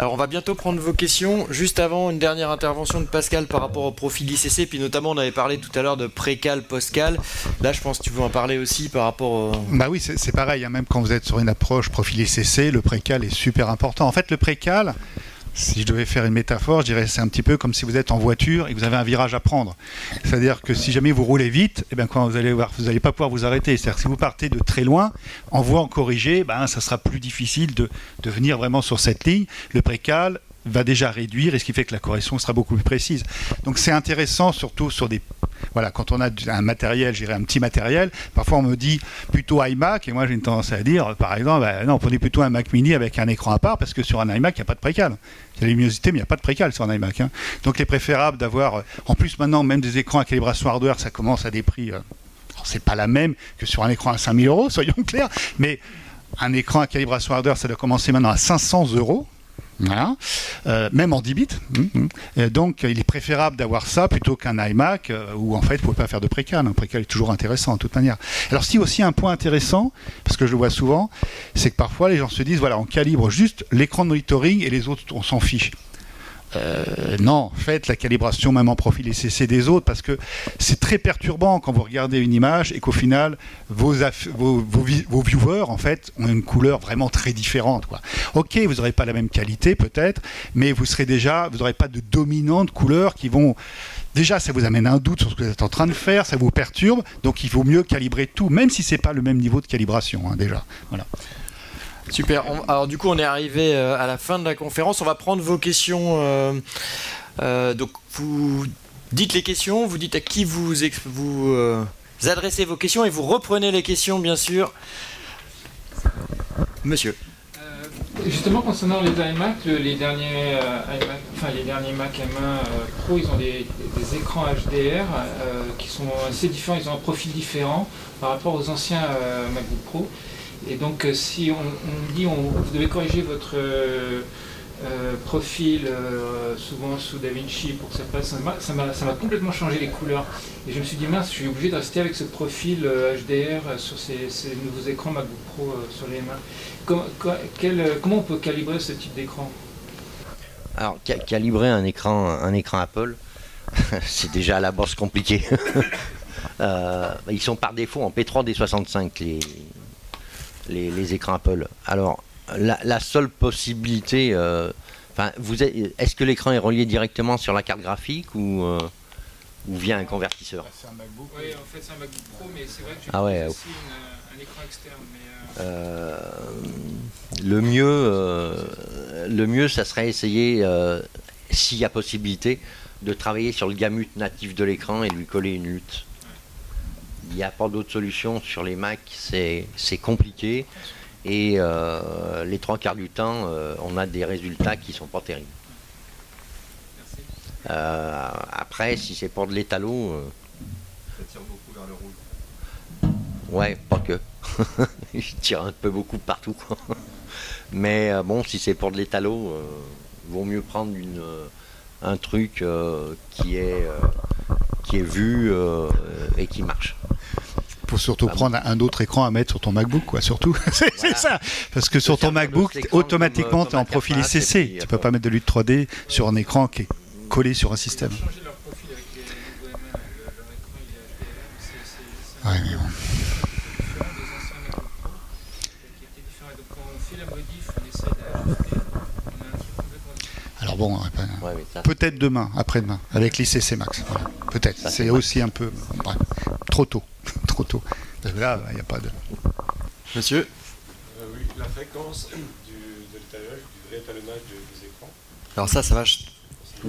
S1: Alors on va bientôt prendre vos questions. Juste avant, une dernière intervention de Pascal par rapport au profil ICC, puis notamment on avait parlé tout à l'heure de précal, postcal. Là je pense que tu veux en parler aussi par rapport au...
S2: Bah oui, c'est pareil, hein. même quand vous êtes sur une approche profil ICC, le précal est super important. En fait le précal, si je devais faire une métaphore, je dirais c'est un petit peu comme si vous êtes en voiture et que vous avez un virage à prendre. C'est-à-dire que si jamais vous roulez vite, eh bien, quand vous allez voir, vous n'allez pas pouvoir vous arrêter. C'est-à-dire que si vous partez de très loin, en voie en corrigé, ben, ça sera plus difficile de, de venir vraiment sur cette ligne. Le précal va déjà réduire et ce qui fait que la correction sera beaucoup plus précise. Donc c'est intéressant surtout sur des voilà, quand on a un matériel, j'irai un petit matériel, parfois on me dit plutôt iMac, et moi j'ai une tendance à dire, par exemple, bah, non, prenez plutôt un Mac mini avec un écran à part, parce que sur un iMac, il n'y a pas de précal. A la luminosité, mais il n'y a pas de précal sur un iMac. Hein. Donc il est préférable d'avoir, en plus maintenant, même des écrans à calibration hardware, ça commence à des prix, euh, c'est pas la même que sur un écran à 5000 euros, soyons clairs, mais un écran à calibration hardware, ça doit commencer maintenant à 500 euros. Euh, même en 10 bits. Hum, hum. donc, il est préférable d'avoir ça plutôt qu'un iMac euh, où en fait, vous ne pouvez pas faire de précal. Un précal est toujours intéressant de toute manière. Alors, si aussi un point intéressant, parce que je le vois souvent, c'est que parfois les gens se disent voilà, on calibre juste l'écran de monitoring et les autres, on s'en fiche. Euh, non, faites la calibration même en profil ECC des autres parce que c'est très perturbant quand vous regardez une image et qu'au final vos, vos, viewers en fait ont une couleur vraiment très différente. Quoi. Ok, vous n'aurez pas la même qualité peut-être, mais vous serez déjà, vous n'aurez pas de dominantes couleurs qui vont déjà ça vous amène un doute sur ce que vous êtes en train de faire, ça vous perturbe, donc il vaut mieux calibrer tout, même si c'est pas le même niveau de calibration hein, déjà. Voilà.
S1: Super. alors du coup, on est arrivé euh, à la fin de la conférence. On va prendre vos questions. Euh, euh, donc vous dites les questions, vous dites à qui vous, vous adressez vos questions et vous reprenez les questions, bien sûr. Monsieur.
S8: Justement, concernant les iMac, les derniers iMac, enfin les derniers Mac M1 Pro, ils ont des, écrans HDR qui sont assez différents, ils ont un profil différent par rapport aux anciens MacBook Pro. Et donc, si on, dit on, vous devez corriger votre euh, profil, euh, souvent sous DaVinci pour que ça passe. Ça m'a complètement changé les couleurs. Et je me suis dit, mince, je suis obligé de rester avec ce profil HDR euh, sur ces, nouveaux écrans MacBook Pro sur les mains. comment on peut calibrer ce type d'écran?
S4: Alors, calibrer un écran, un écran Apple, c'est déjà à la base compliqué. ils sont par défaut en P3 des 65 les, les, les écrans Apple. Alors, la, seule possibilité. Euh, vous est-ce que l'écran est relié directement sur la carte graphique ou, euh, ou via un convertisseur?
S8: C'est un MacBook. Oui, en fait, c'est un MacBook Pro, mais c'est vrai que tu
S4: ah ouais,
S8: aussi un écran externe.
S4: Euh, le mieux, le mieux, ça serait essayer, s'il y a possibilité, de travailler sur le gamut natif de l'écran et lui coller une lutte. Il n'y a pas d'autre solution sur les Mac, c'est compliqué. Et euh, les trois quarts du temps, euh, on a des résultats qui sont pas terribles. Euh, après, si c'est pour de l'étalot.
S5: Ça tire beaucoup vers le rouge.
S4: Ouais, pas que. Je tire un peu beaucoup partout. Mais bon, si c'est pour de l'étalot, vaut mieux prendre une, un truc qui, est, qui est vu et qui marche
S2: faut surtout ah prendre un autre écran à mettre sur ton MacBook, quoi, surtout. c'est ça. Parce que sur ton MacBook, automatiquement, tu es en profil ICC. Tu peux pas mettre de lutte 3D sur un écran qui est collé sur un système. Ouais, mais bon. Bon, peut-être demain, après-demain, avec l'ICC Max. Peut-être. C'est aussi un peu trop tôt. trop tôt. là, il n'y a pas de.
S1: Monsieur
S7: euh, Oui, la fréquence du, de l'étalonnage, du réétalonnage des, écrans.
S1: Alors ça, ça va.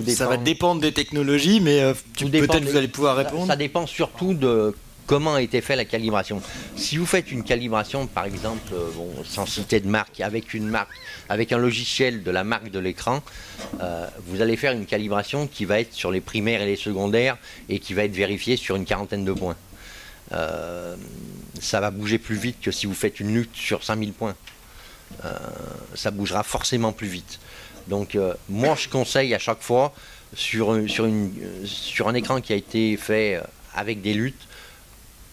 S1: Ça va dépendre des technologies, mais euh, peut-être vous allez pouvoir répondre.
S4: Ça, dépend surtout de comment a été fait la calibration. Si vous faites une calibration, par exemple, euh, sans citer de marque, avec une marque, avec un logiciel de la marque de l'écran, vous allez faire une calibration qui va être sur les primaires et les secondaires et qui va être vérifiée sur une quarantaine de points. Euh, ça va bouger plus vite que si vous faites une lutte sur 5000 points. Euh, ça bougera forcément plus vite. Donc euh, moi je conseille à chaque fois sur un écran qui a été fait avec des luttes,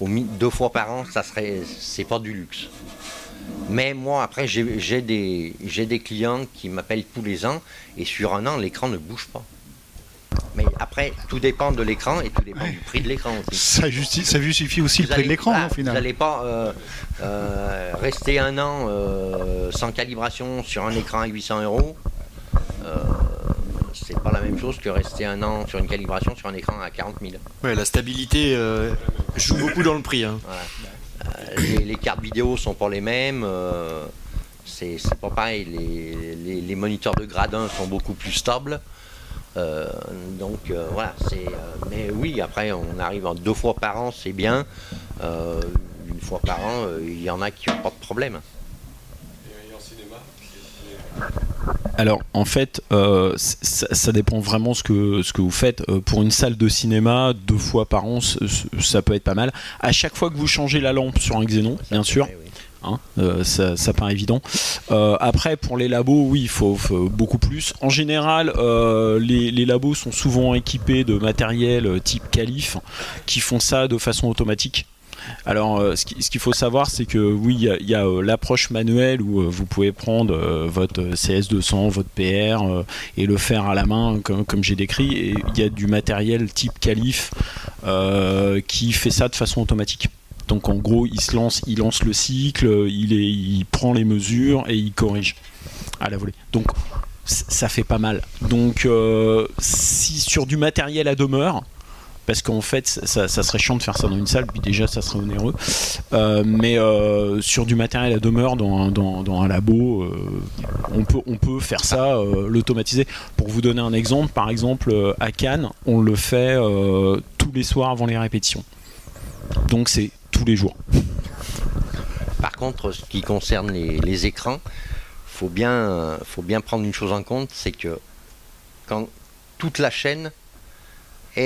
S4: deux fois par an, ça serait c'est pas du luxe. Mais moi après j'ai des, des clients qui m'appellent tous les ans et sur un an l'écran ne bouge pas. Mais après, tout dépend de l'écran et tout dépend du prix de l'écran aussi.
S2: Ça, justifie, aussi le prix de l'écran, au final.
S4: Vous n'allez pas euh, euh, rester un an euh, sans calibration sur un écran à 800 euros. C'est pas la même chose que rester un an sur une calibration sur un écran à 40 000.
S1: Ouais, la stabilité joue beaucoup dans le prix. Hein.
S4: Les, cartes vidéo sont pas les mêmes. c'est pas pareil. Les, les, moniteurs de gradin sont beaucoup plus stables. Euh, donc euh, voilà, c'est. Euh, mais oui, après, on arrive en deux fois par an, c'est bien. une fois par an, il y en a qui n'ont pas de problème.
S3: Alors en fait, ça, dépend vraiment ce que, ce que vous faites. pour une salle de cinéma, deux fois par an, ça peut être pas mal. À chaque fois que vous changez la lampe sur un Xenon, bien sûr, Hein, euh, ça, paraît évident. Euh, après, pour les labos, oui, il faut, beaucoup plus. En général, euh, les, labos sont souvent équipés de matériel type Calif qui font ça de façon automatique. Alors, ce qu'il faut savoir, c'est que oui, il y a, l'approche manuelle où vous pouvez prendre votre CS200, votre PR et le faire à la main, comme, j'ai décrit. Et il y a du matériel type Calif qui fait ça de façon automatique. Donc en gros, il se lance, il lance le cycle, il, prend les mesures et il corrige à la volée. Donc ça fait pas mal. Donc euh, si sur du matériel à demeure, parce qu'en fait ça, serait chiant de faire ça dans une salle, puis déjà ça serait onéreux, euh, mais euh, sur du matériel à demeure dans, un labo, on, peut, on peut faire ça, l'automatiser. Pour vous donner un exemple, par exemple à Cannes, on le fait tous les soirs avant les répétitions. Donc c'est tous les jours.
S4: Par contre, ce qui concerne les, écrans, faut bien, faut bien prendre une chose en compte, c'est que quand toute la chaîne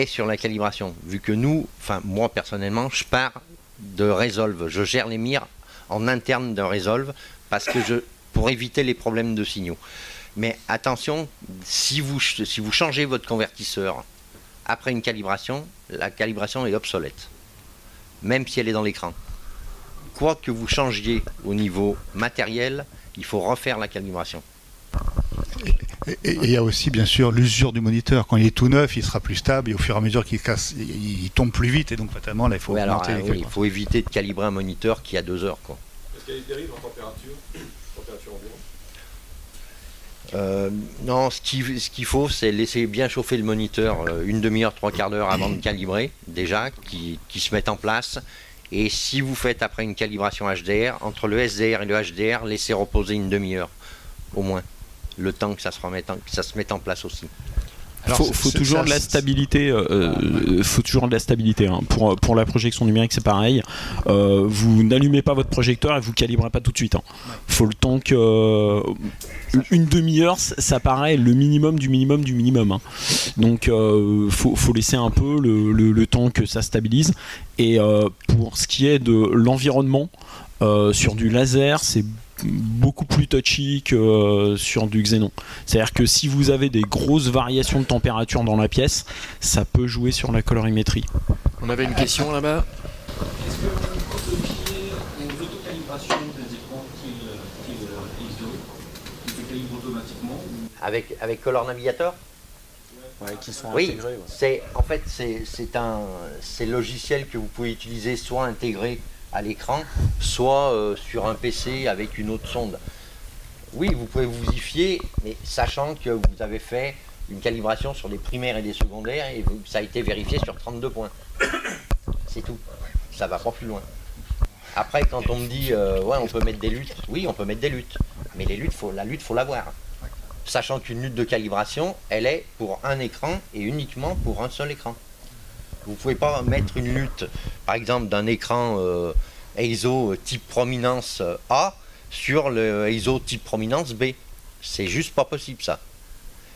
S4: sur la calibration, vu que nous, enfin moi personnellement, je pars de Resolve, je gère les mires en interne de Resolve parce que je, pour éviter les problèmes de signaux. Mais attention, si vous, si vous changez votre convertisseur après une calibration, la calibration est obsolète, même si elle est dans l'écran. Quoi que vous changiez au niveau matériel, il faut refaire la calibration.
S2: Et il y a aussi bien sûr l'usure du moniteur. Quand il est tout neuf, il sera plus stable et au fur et à mesure qu'il casse, il, il tombe plus vite et donc fatalement là il faut
S4: Oui, alors, euh, oui, il faut éviter de calibrer un moniteur qui a deux heures. Quoi.
S7: Est-ce qu'il y a des dérives en température Température environ
S4: Euh, non, ce qu'il ce qu'il faut, c'est laisser bien chauffer le moniteur euh, une demi-heure, trois quarts d'heure avant de calibrer, déjà, qui, qui se mette en place. Et si vous faites après une calibration HDR, entre le SDR et le HDR, laissez reposer une demi-heure, au moins, le temps que ça se, remette en, que ça se mette en place aussi.
S2: Alors,
S3: faut, toujours
S2: ça,
S3: de la stabilité. euh, euh, faut toujours de la stabilité. hein. Pour, pour la projection numérique, c'est pareil. Euh, vous n'allumez pas votre projecteur et vous calibrez pas tout de suite. hein. Faut le temps que euh, une demi-heure, ça ça paraît le minimum du minimum du minimum. hein. Donc, euh, faut, faut laisser un peu le, le- le temps que ça stabilise. Et euh, pour ce qui est de l'environnement, euh, sur du laser, c'est beaucoup plus touchy que euh, sur du xénon. C'est-à-dire que si vous avez des grosses variations de température dans la pièce, ça peut jouer sur la colorimétrie.
S1: On avait une question là-bas?
S9: Est-ce que vous confiez aux autocalibrations des écrans qu'il ISO, qui se calibrent automatiquement ou
S4: Avec, avec Color Navigator?
S3: Qui sont
S4: Oui, c'est en fait c'est c'est un c'est logiciel que vous pouvez utiliser soit intégré à l'écran, soit euh, sur un PC avec une autre sonde. Oui, vous pouvez vous y fier, mais sachant que vous avez fait une calibration sur les primaires et les secondaires et vous- ça a été vérifié sur 32 points. C'est tout. Ça va pas plus loin. Après, quand on me dit euh, ouais, on peut mettre des luttes, oui, on peut mettre des luttes, mais les luttes, faut, la lutte, faut l'avoir sachant qu'une lutte de calibration, elle est pour un écran et uniquement pour un seul écran. Vous ne pouvez pas mettre une lutte, par exemple, d'un écran euh, ISO type prominence euh, A sur le ISO type prominence B. C'est juste pas possible ça.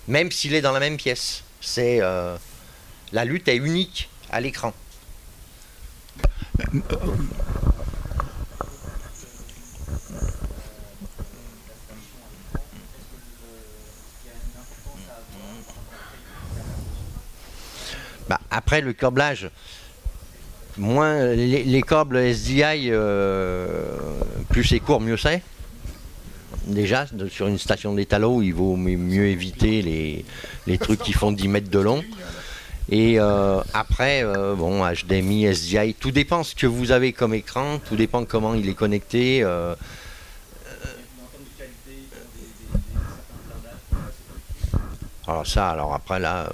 S4: Même s'il est dans la même pièce. C'est euh, la lutte est unique à l'écran. Après le câblage, moins les, les câbles SDI, euh, plus c'est court, mieux c'est. Déjà, sur une station d'étalot, il vaut mi- mieux éviter les, trucs qui font 10 mètres de long. Et euh, après, euh, bon, HDMI, SDI, tout dépend ce que vous avez comme écran, tout dépend comment il est connecté. alors ça, alors après là,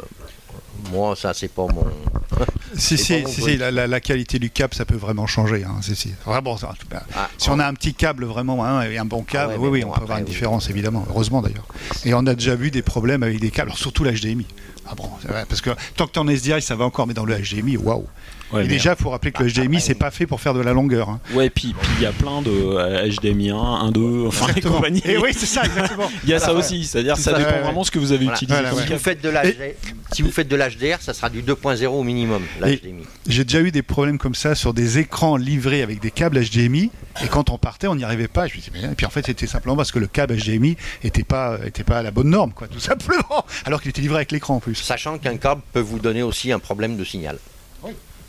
S4: moi ça c'est pas mon.
S2: Si, si, si, si, la, la- la qualité du câble, ça peut vraiment changer. hein, si, si. Vraiment, ça, bah,
S4: Ah,
S2: si on a un petit câble vraiment hein, et un bon câble,
S4: ouais,
S2: oui, oui,
S4: bon,
S2: on peut avoir une
S4: oui.
S2: différence, évidemment. Heureusement d'ailleurs. Et on a déjà vu des problèmes avec des câbles, alors surtout l'HDMI. Ah bon, parce que tant que tu es en SDI, ça va encore, mais dans le HDMI, waouh.
S3: Ouais,
S2: Et déjà, il faut rappeler que le HDMI, c'est pas fait pour faire de la longueur. hein.
S3: Ouais, puis puis il y a plein de HDMI 1, 1, 2, enfin les compagnies.
S2: Et oui, c'est ça, exactement.
S3: Il y a ça aussi, c'est-à-dire ça
S2: ça,
S3: dépend
S2: ouais, ouais.
S3: vraiment ce que vous avez
S4: Voilà.
S3: utilisé
S2: Voilà,
S3: comme
S2: ouais.
S4: Si vous faites de l'HDR, si vous faites de l'HDR, ça sera du 2.0 au minimum, l'HDMI.
S2: J'ai déjà eu des problèmes comme ça sur des écrans livrés avec des câbles HDMI. Et quand on partait, on n'y arrivait pas. Je me disais, mais- Et puis en fait, c'était simplement parce que le câble HDMI était pas, était pas à la bonne norme, quoi, tout simplement. Alors qu'il était livré avec l'écran en plus.
S4: Sachant qu'un câble peut vous donner aussi un problème de signal.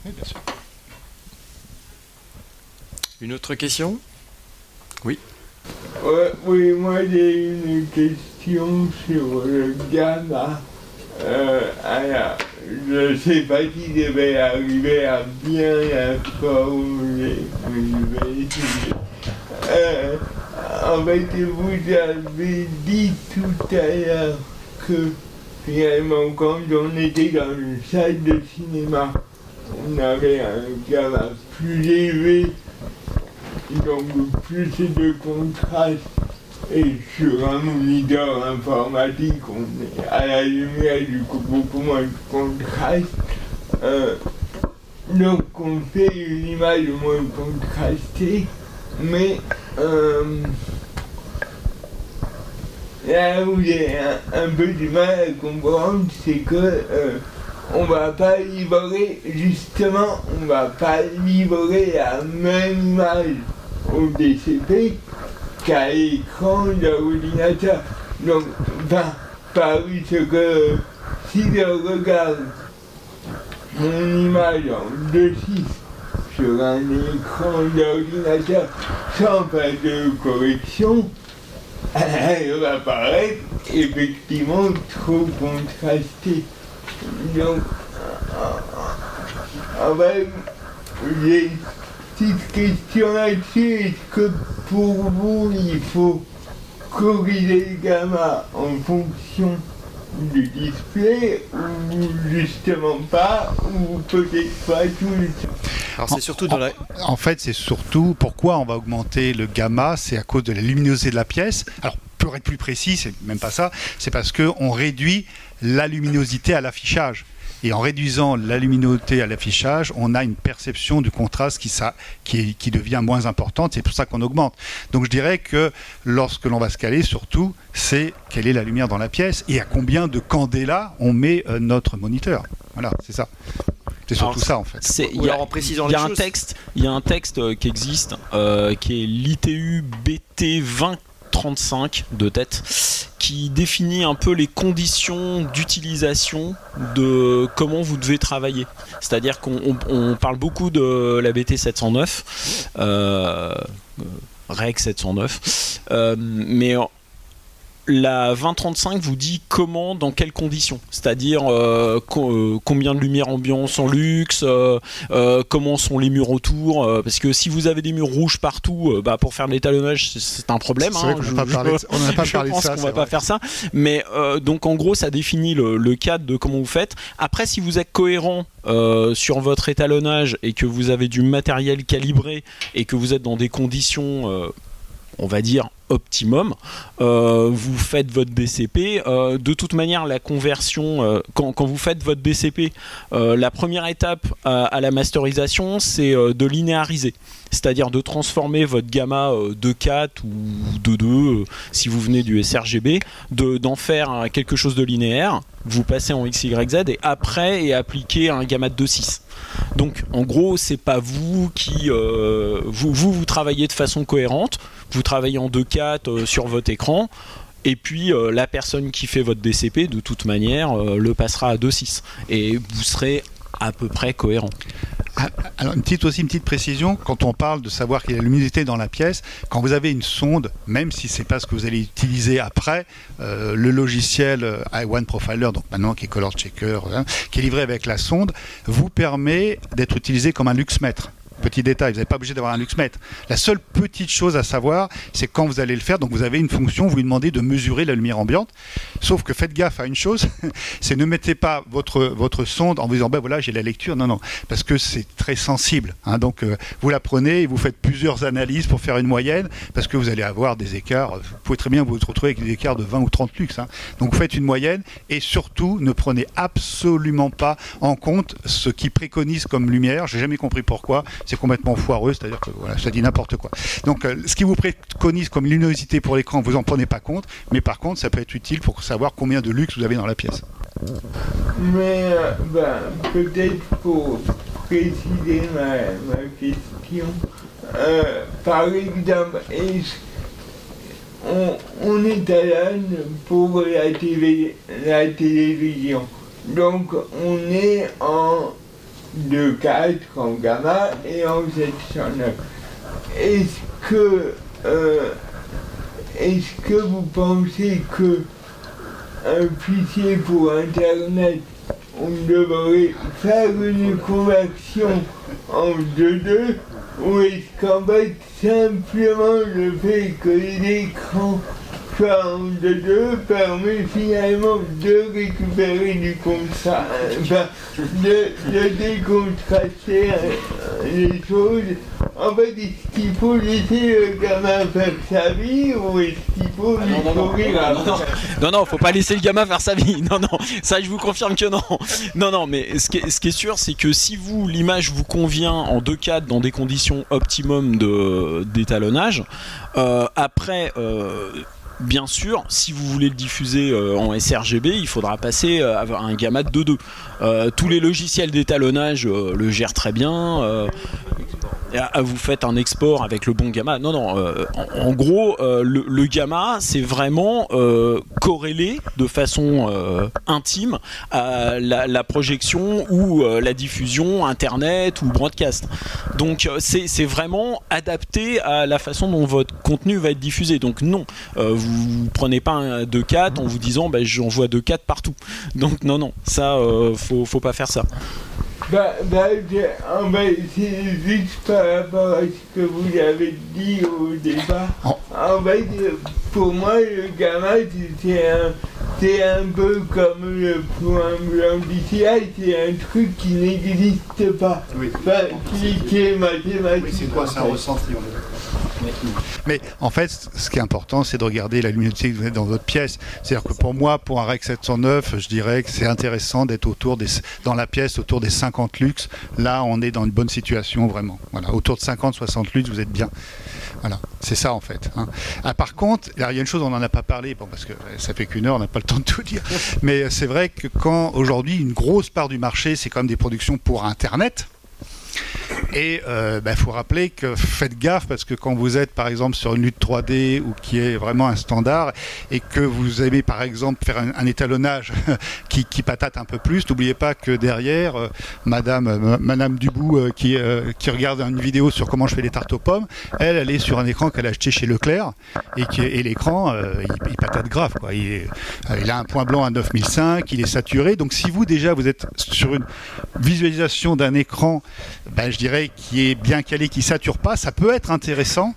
S2: Oui, bien sûr.
S1: Une autre question?
S10: Ouais, oui, moi j'ai une question sur le gamma. Euh, alors, je sais pas si je vais arriver à bien la formuler, mais je vais essayer. Euh, en fait, vous avez dit tout à l'heure que finalement, quand on était dans une salle de cinéma, on avait un gamma plus élevé donc plus de contraste et sur un moniteur informatique on est à la lumière du coup beaucoup moins de contraste Euh, donc on fait une image moins contrastée mais euh, là où j'ai un, peu du mal à comprendre, c'est que euh, on va pas livrer, justement, on va pas livrer la même image au DCP qu'à l'écran de l'ordinateur. Donc, ben, parce que si je regarde mon image en 2.6 sur un écran d'ordinateur sans faire de correction, elle va paraître effectivement trop contrastée. Donc, en fait, j'ai une petite question là-dessus. Est-ce que pour vous, il faut corriger le gamma en fonction du display ou justement pas ou peut-être pas tout le temps
S2: alors c'est surtout dans la... en, fait, c'est surtout pourquoi on va augmenter le gamma, c'est à cause de la luminosité de la pièce. Alors pour être plus précis, c'est même pas ça, c'est parce qu'on réduit la luminosité à l'affichage. Et en réduisant la luminosité à l'affichage, on a une perception du contraste qui, ça, qui, qui devient moins importante. C'est pour ça qu'on augmente. Donc je dirais que lorsque l'on va se caler, surtout, c'est quelle est la lumière dans la pièce et à combien de candélas on met euh, notre moniteur. Voilà, c'est ça. C'est surtout ça en fait.
S3: Il y a, en précisant y a un texte, il y a un texte euh, qui existe, euh, qui est l'ITU BT 20 35 de tête qui définit un peu les conditions d'utilisation de comment vous devez travailler. C'est-à-dire qu'on parle beaucoup de la BT 709, euh, REC 709, euh, mais la 2035 vous dit comment, dans quelles conditions, c'est-à-dire euh, euh, combien de lumière ambiance en luxe, euh, comment sont les murs autour, parce que si vous avez des murs rouges partout, bah, pour faire de l'étalonnage, c'est un problème.
S2: Hein, on n'a pas parlé,
S3: de ça. va pas faire ça, mais donc en gros, ça définit le, le, cadre de comment vous faites. Après, si vous êtes cohérent sur votre étalonnage et que vous avez du matériel calibré et que vous êtes dans des conditions on va dire optimum, euh, vous faites votre DCP. Euh, de toute manière, la conversion, euh, quand, vous faites votre DCP, la première étape à, la masterisation, c'est de linéariser. C'est-à-dire de transformer votre gamma de 4 ou de 2, si vous venez du sRGB, d'en faire quelque chose de linéaire. Vous passez en XYZ et après et appliquer un gamma de 2.6. Donc en gros, c'est pas vous qui vous vous travaillez de façon cohérente vous travaillez en 2.4 euh, sur votre écran. Et puis euh, la personne qui fait votre DCP, de toute manière, euh, le passera à 2.6. Et vous serez à peu près cohérent.
S2: Ah, alors, une petite aussi une petite précision, quand on parle de savoir qu'il y a la luminosité dans la pièce, quand vous avez une sonde, même si c'est pas ce que vous allez utiliser après, le logiciel i1 Profiler, donc maintenant qui est Color Checker, hein, qui est livré avec la sonde, vous permet d'être utilisé comme un luxmètre. Petit détail, vous n'êtes pas obligé d'avoir un luxmètre. La seule petite chose à savoir, c'est quand vous allez le faire, donc vous avez une fonction, vous lui demandez de mesurer la lumière ambiante. Sauf que faites gaffe à une chose, c'est ne mettez pas votre, votre sonde en vous disant, ben voilà, j'ai la lecture. Non, non, parce que c'est très sensible. Hein. donc euh, vous la prenez et vous faites plusieurs analyses pour faire une moyenne, parce que vous allez avoir des écarts. Vous pouvez très bien vous retrouver avec des écarts de 20 ou 30 lux. Hein. Donc faites une moyenne et surtout ne prenez absolument pas en compte ce qui préconise comme lumière. J'ai jamais compris pourquoi c'est complètement foireux, c'est-à-dire que voilà, ça dit n'importe quoi. Donc euh, ce qui vous préconise comme luminosité pour l'écran, vous en prenez pas compte, mais par contre ça peut être utile pour savoir combien de luxe vous avez dans la pièce.
S10: Mais euh, ben, peut-être pour préciser ma, question, euh, par exemple, on, on étalonne pour la, télé, la télévision. Donc on est en de 4 en gamma et en 709. Est-ce que, euh, est-ce que vous pensez que un fichier pour Internet, on devrait faire une conversion en 2.2 ou est-ce qu'en fait simplement le fait que l'écran de deux permet finalement de récupérer du contrat, de, de décontraster euh, les choses. En fait, est-ce qu'il faut laisser le gamin faire sa vie ou est-ce qu'il faut ah, lui non, courir
S3: non, non, non, non, faut pas laisser le gamin faire sa vie. Non, non, ça je vous confirme que non. Non, non, mais ce qui est, ce qui est sûr, c'est que si vous, l'image vous convient en 2-4 dans des conditions optimum d'étalonnage, euh, après, euh, bien sûr, si vous voulez le diffuser en sRGB, il faudra passer à un gamma de 2.2. tous les logiciels d'étalonnage le gèrent très bien vous faites un export avec le bon gamma. Non, non. Euh, en, gros, euh, le, gamma, c'est vraiment euh, corrélé de façon intime à la, projection ou la diffusion internet ou broadcast. Donc, c'est vraiment adapté à la façon dont votre contenu va être diffusé. Donc, non, prenez pas un 2.4 en vous disant, bah, j'envoie 2.4 partout. Donc, non, non, ça, faut, faut pas faire ça.
S10: Bah, bah, on va essayer juste par rapport à ce que vous avez dit au départ. Oh. En fait, pour moi, le gamma, c'est un, c'est un peu comme le point blanc d'ici, c'est un truc qui n'existe pas. Oui. Enfin, qui, qui, est mathématique.
S2: Oui, c'est quoi, c'est un ressenti, mais en fait, ce qui est important, c'est de regarder la luminosité que vous avez dans votre pièce. C'est-à-dire que pour moi, pour un REC 709, je dirais que c'est intéressant d'être autour des, dans la pièce autour des 50 lux. Là, on est dans une bonne situation vraiment. Voilà, autour de 50-60 lux, vous êtes bien. Voilà, c'est ça en fait. Hein. Ah, par contre, il y a une chose, on n'en a pas parlé, bon, parce que ça fait qu'une heure, on n'a pas le temps de tout dire. Mais c'est vrai que quand aujourd'hui, une grosse part du marché, c'est quand même des productions pour Internet. Et il euh, bah, faut rappeler que faites gaffe parce que quand vous êtes par exemple sur une lutte 3D ou qui est vraiment un standard et que vous aimez par exemple faire un, étalonnage qui, patate un peu plus, n'oubliez pas que derrière, euh, Madame, euh, Madame Dubout qui, qui regarde une vidéo sur comment je fais les tartes aux pommes, elle, elle est sur un écran qu'elle a acheté chez Leclerc et, et l'écran, il, patate grave. Quoi. Il, a un point blanc à 9005, il est saturé. Donc si vous déjà vous êtes sur une visualisation d'un écran, ben, je dirais qui est bien calé, qui sature pas, ça peut être intéressant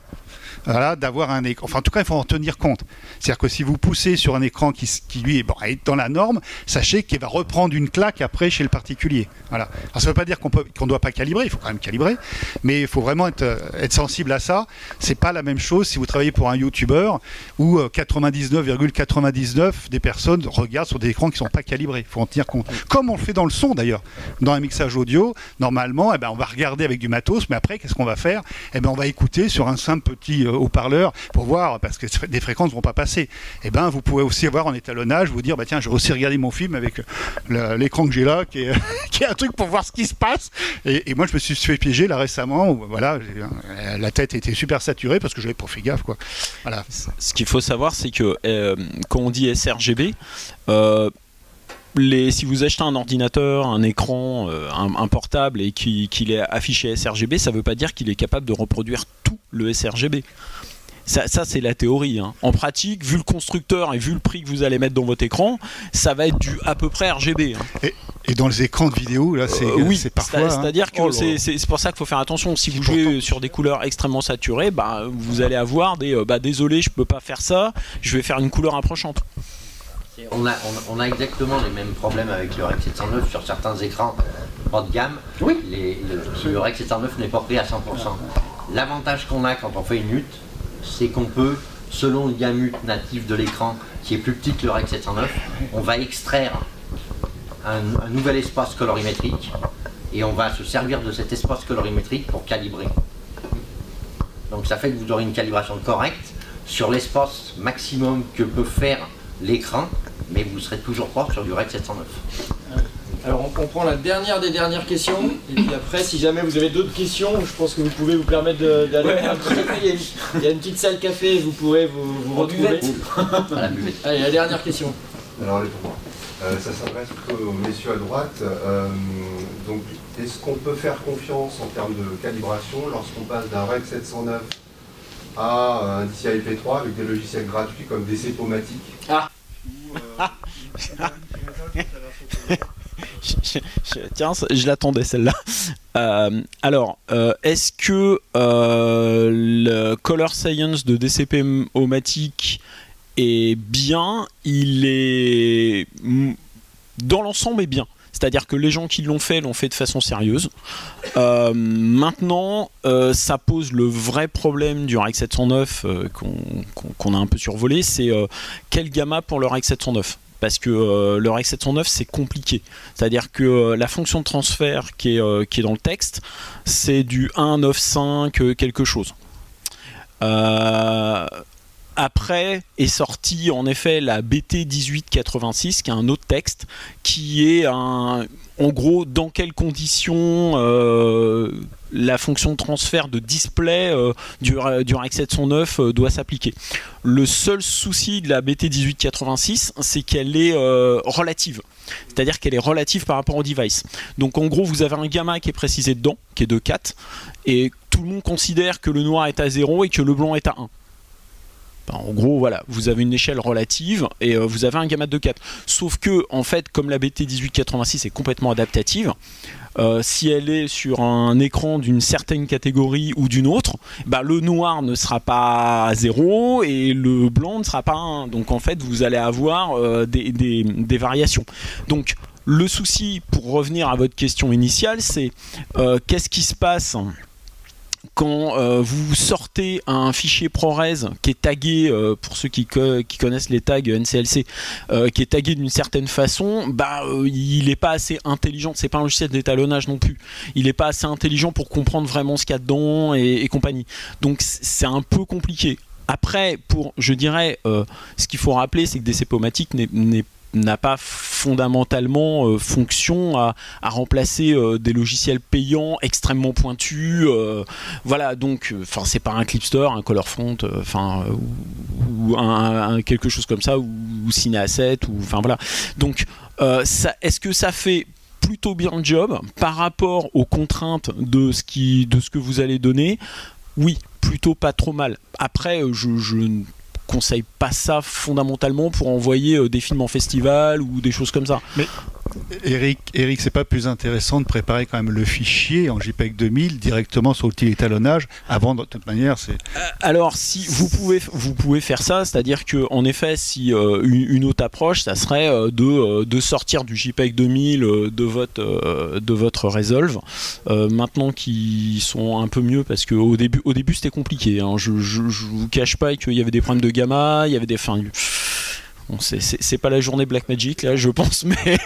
S2: voilà, d'avoir un écran. Enfin, en tout cas, il faut en tenir compte. C'est-à-dire que si vous poussez sur un écran qui, qui lui est, bon, est, dans la norme, sachez qu'il va reprendre une claque après chez le particulier. Voilà. Alors, ça ne veut pas dire qu'on ne doit pas calibrer, il faut quand même calibrer, mais il faut vraiment être, euh, être sensible à ça. C'est pas la même chose si vous travaillez pour un YouTuber où 99,99 euh, des personnes regardent sur des écrans qui ne sont pas calibrés. Il faut en tenir compte. Comme on le fait dans le son d'ailleurs. Dans un mixage audio, normalement, eh ben, on va regarder avec du matos, mais après, qu'est-ce qu'on va faire? Eh ben, On va écouter sur un simple petit euh, haut-parleur pour voir, parce que des fréquences ne vont pas passer. Et eh ben, vous pouvez aussi avoir en étalonnage, vous dire, bah, tiens, je vais aussi regarder mon film avec l'écran que j'ai là, qui est, un truc pour voir ce qui se passe. Et, moi, je me suis fait piéger là récemment, voilà, la tête était super saturée parce que j'avais pas fait gaffe. Quoi. Voilà.
S3: Ce qu'il faut savoir, c'est que euh, quand on dit sRGB, euh, les, si vous achetez un ordinateur, un écran, euh, un, portable et qu'il est affiché sRGB, ça ne veut pas dire qu'il est capable de reproduire tout le sRGB. Ça, c'est la théorie. Hein. En pratique, vu le constructeur et vu le prix que vous allez mettre dans votre écran, ça va être du à peu près RGB.
S2: Hein. Et, dans les écrans de vidéo, là, c'est euh, oui, parfois.
S3: Hein. C'est-à-dire que oh c'est pour ça qu'il faut faire attention. Si vous jouez sur des couleurs extrêmement saturées, bah, vous allez avoir des. Euh, bah, désolé, je peux pas faire ça. Je vais faire une couleur approchante.
S4: On a, on, a, exactement les mêmes problèmes avec le REC 709 sur certains écrans haut de gamme. Oui. le, le REC 709 n'est pas pris à 100%. L'avantage qu'on a quand on fait une lutte, c'est qu'on peut, selon le gamut natif de l'écran, qui est plus petit que le REC 709, on va extraire un, nouvel espace colorimétrique et on va se servir de cet espace colorimétrique pour calibrer. Donc ça fait que vous aurez une calibration correcte sur l'espace maximum que peut faire l'écran, mais vous serez toujours pas sur du REC 709.
S1: Alors on, comprend la dernière des dernières questions, et puis après si jamais vous avez d'autres questions, je pense que vous pouvez vous permettre d'aller un café, il y, a une, petite salle café, vous pourrez vous, retrouver. Allez, la dernière question.
S5: Alors pour moi. Euh, ça s'adresse aux messieurs à droite. Euh, donc est-ce qu'on peut faire confiance en termes de calibration lorsqu'on passe d'un REC 709 à un DCI IP3 avec des logiciels gratuits comme DC Pomatic
S3: Ah Tiens, je l'attendais celle-là. Euh, alors, euh, est-ce que euh, le Color Science de DCP Omatic est bien? Il est dans l'ensemble est bien. C'est-à-dire que les gens qui l'ont fait l'ont fait de façon sérieuse. maintenant, ça pose le vrai problème du REC 709 qu'on a un peu survolé, c'est quel gamma pour le REC 709 parce que euh, le REC 709 c'est compliqué. C'est-à-dire que euh, la fonction de transfert qui est, euh, qui est dans le texte, c'est du 195 quelque chose. Après est sorti en effet la BT 1886, qui est un autre texte, qui est un, en gros dans quelles conditions euh, la fonction de transfert de display euh, du, du RX 709 euh, doit s'appliquer. Le seul souci de la BT 1886, c'est qu'elle est euh, relative. C'est-à-dire qu'elle est relative par rapport au device. Donc en gros, vous avez un gamma qui est précisé dedans, qui est de 4, et tout le monde considère que le noir est à 0 et que le blanc est à 1. Ben, en gros, voilà, vous avez une échelle relative et euh, vous avez un gamma de 4. Sauf que, en fait, comme la BT 1886 est complètement adaptative, euh, si elle est sur un écran d'une certaine catégorie ou d'une autre, bah, le noir ne sera pas à 0 et le blanc ne sera pas à 1. Donc en fait, vous allez avoir euh, des, variations. Donc le souci, pour revenir à votre question initiale, c'est qu'est-ce qui se passe quand euh, vous sortez un fichier ProRes qui est tagué, euh, pour ceux qui, co- qui connaissent les tags NCLC, euh, qui est tagué d'une certaine façon, bah, il n'est pas assez intelligent. C'est pas un logiciel d'étalonnage non plus. Il n'est pas assez intelligent pour comprendre vraiment ce qu'il y a dedans et, compagnie. Donc c'est un peu compliqué. Après, pour, je dirais, ce qu'il faut rappeler, c'est que DCPomatic n'est- n'est n'a pas fondamentalement euh, fonction à, remplacer euh, des logiciels payants extrêmement pointus. euh, voilà, donc, enfin, c'est pas un Clipster, un Colorfront, enfin, ou, un, quelque chose comme ça, ou, ou ou enfin voilà. Donc, est-ce que ça fait plutôt bien le job par rapport aux contraintes de ce qui, de ce que vous allez donner? Oui, plutôt pas trop mal. Après, je, je conseille pas ça fondamentalement pour envoyer euh, des films en festival ou des choses comme ça.
S2: Eric, Eric c'est pas plus intéressant de préparer quand même le fichier en JPEG 2000 directement sur l'outil d'étalonnage avant, de toute manière, c'est.
S3: Alors, si vous pouvez, vous pouvez faire ça, c'est-à-dire que en effet, si euh, une, autre approche, ça serait euh, de, euh, de sortir du JPEG 2000 euh, de votre euh, de votre Resolve. Euh, maintenant qu'ils sont un peu mieux, parce qu'au début, au début, c'était compliqué. hein. Je, je, je vous cache pas qu'il y avait des problèmes de gamma, il y avait des fins. Bon, c'est- pas la journée Blackmagic là, je pense, mais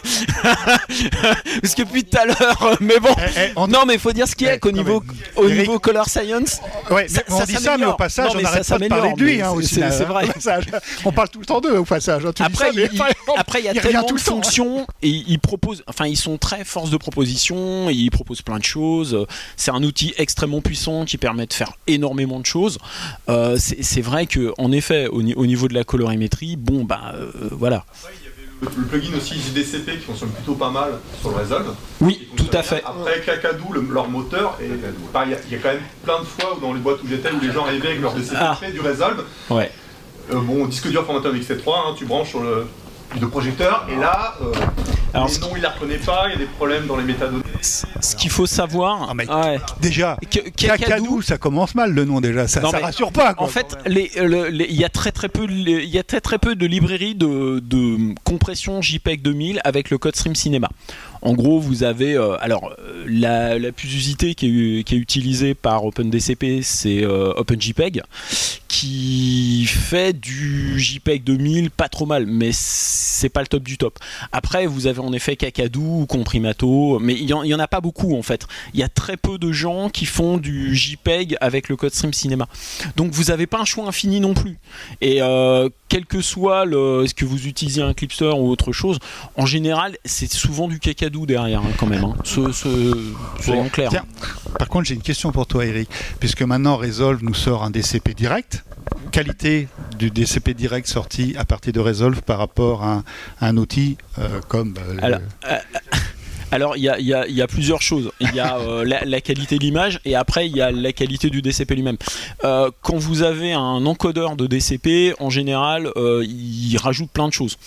S3: parce que depuis tout à l'heure, euh, mais bon, non, mais il faut dire ce qu'il y a qu'au niveau, au
S2: Eric-
S3: niveau color science,
S2: Ouais,
S3: ça-
S2: on
S3: ça
S2: dit ça, mais au passage,
S3: Non,
S2: on n'arrête pas de parler de lui hein,
S3: c'est-
S2: hein,
S3: vrai.
S2: On parle tout le temps d'eux au passage. hein, tu
S3: Après,
S2: ça,
S3: il, après, il y a
S2: il
S3: tellement de
S2: hein.
S3: fonctions et ils proposent, enfin, ils sont très force de proposition, ils proposent plein de choses. C'est un outil extrêmement puissant qui permet de faire énormément de choses. Euh, c'est vrai que, en effet, au, au niveau de la colorimétrie, bon, bah, euh, voilà.
S6: Le, le plugin aussi JDCP qui fonctionne plutôt pas mal sur le Resolve.
S3: Oui, tout à fait.
S6: Après Kakadou, le- leur moteur, et il y, a- il y a quand même plein de fois où dans les boîtes où j'étais où les gens arrivaient avec leur DCP
S3: Ah.
S6: du Resolve.
S3: Ouais.
S6: Euh, bon, disque dur formateur avec C3, hein, tu branches sur le, le projecteur, et là, euh,
S3: Alors,
S6: les
S3: ce-
S6: noms il la reconnaît pas, il y a des problèmes dans les métadonnées.
S3: Ce qu'il faut savoir, ouais.
S2: Déjà, Kakadou, ça commence mal le nom déjà. Ça,
S3: Non,
S2: ça
S3: mais
S2: rassure pas. quoi.
S3: En fait, les- il y a très très peu, il y a très très peu de librairies de, de compression JPEG 2000 avec le code Stream Cinema. En gros, vous avez euh, alors euh, la, la plus usitée qui est, qui est utilisée par OpenDCP, c'est euh, OpenJPEG, qui fait du JPEG 2000 pas trop mal, mais c'est pas le top du top. Après, vous avez en effet Kakadou ou Comprimato, mais il y, en- il y en a pas beaucoup en fait. Il y a très peu de gens qui font du JPEG avec le code Stream Cinema. Donc vous n'avez pas un choix infini non plus. Et euh, quel que soit le, est-ce que vous utilisez un Clipster ou autre chose, en général, c'est souvent du cacadou derrière hein, quand même. hein. Ce, ce- soyons clairs.
S2: Tiens, par contre, j'ai une question pour toi, Eric. Puisque maintenant Resolve nous sort un DCP direct, qualité du DCP direct sorti à partir de Resolve par rapport à un, à un outil euh, comme. euh,
S3: Alors, euh, alors, il y a, plusieurs choses. Il y a euh, la, qualité de l'image et après il y a la qualité du DCP lui-même. Euh, quand vous avez un encodeur de DCP, en général, euh, il rajoute plein de choses.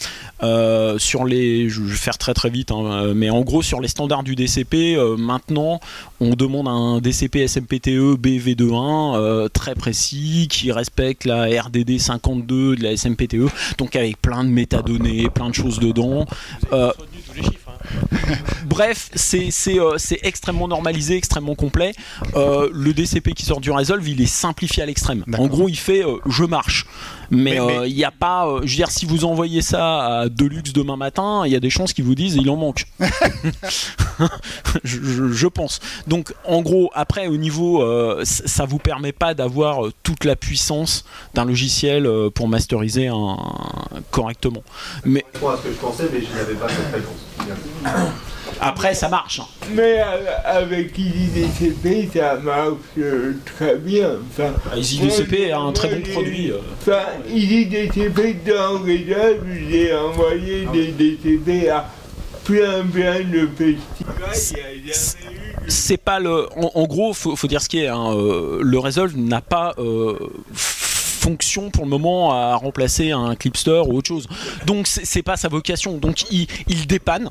S3: Sur les, je vais faire très très vite, hein, mais en gros sur les standards du DCP, maintenant on demande un DCP SMPTE BV21 euh, très précis qui respecte la RDD 52 de la SMPTE, donc avec plein de métadonnées, plein de choses dedans. Euh, Bref, c'est euh, c'est extrêmement normalisé, extrêmement complet. Euh, le DCP qui sort du Resolve, il est simplifié à l'extrême. En gros, il fait euh, je marche. Mais il n'y a pas. je veux dire, si vous envoyez ça à Deluxe demain matin, il y a des chances qu'ils vous disent il en manque. je, pense. Donc, en gros, après, au niveau, ça vous permet pas d'avoir toute la puissance d'un logiciel pour masteriser un, correctement. Mais.
S5: ce que je pensais, mais je n'avais pas cette réponse.
S3: Après, ça marche. Hein.
S10: Mais avec EasyDCP, ça marche euh, très bien. Enfin,
S3: ah, EasyDCP a un très bon produit. Euh.
S10: Enfin, EasyDCP, dans Resolve, j'ai envoyé des DCP à plein plein de festivals.
S3: C'est pas le. En, gros, faut, faut dire ce qui est. Hein, euh, le Resolve n'a pas fonction pour le moment à remplacer un Clipster ou autre chose. Donc c'est pas sa vocation. Donc il, il dépanne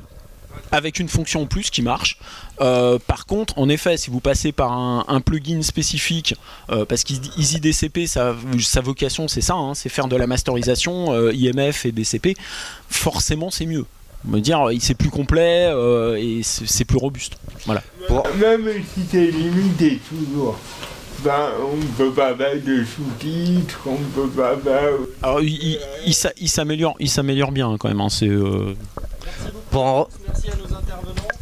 S3: avec une fonction en plus qui marche. Euh, par contre, en effet, si vous passez par un, plugin spécifique, euh, parce qu'EasyDCP, sa, sa vocation c'est ça, hein, c'est faire de la masterisation, euh, IMF et DCP, forcément c'est mieux. On dire, c'est plus complet et c'est plus robuste. Voilà.
S10: Même si c'est limité toujours. Ben, on ne peut pas mettre de sous-titres, on ne peut pas.
S3: Alors, il, il, il s'améliore bien quand même. Hein, c'est,
S4: Merci en... Merci à nos intervenants.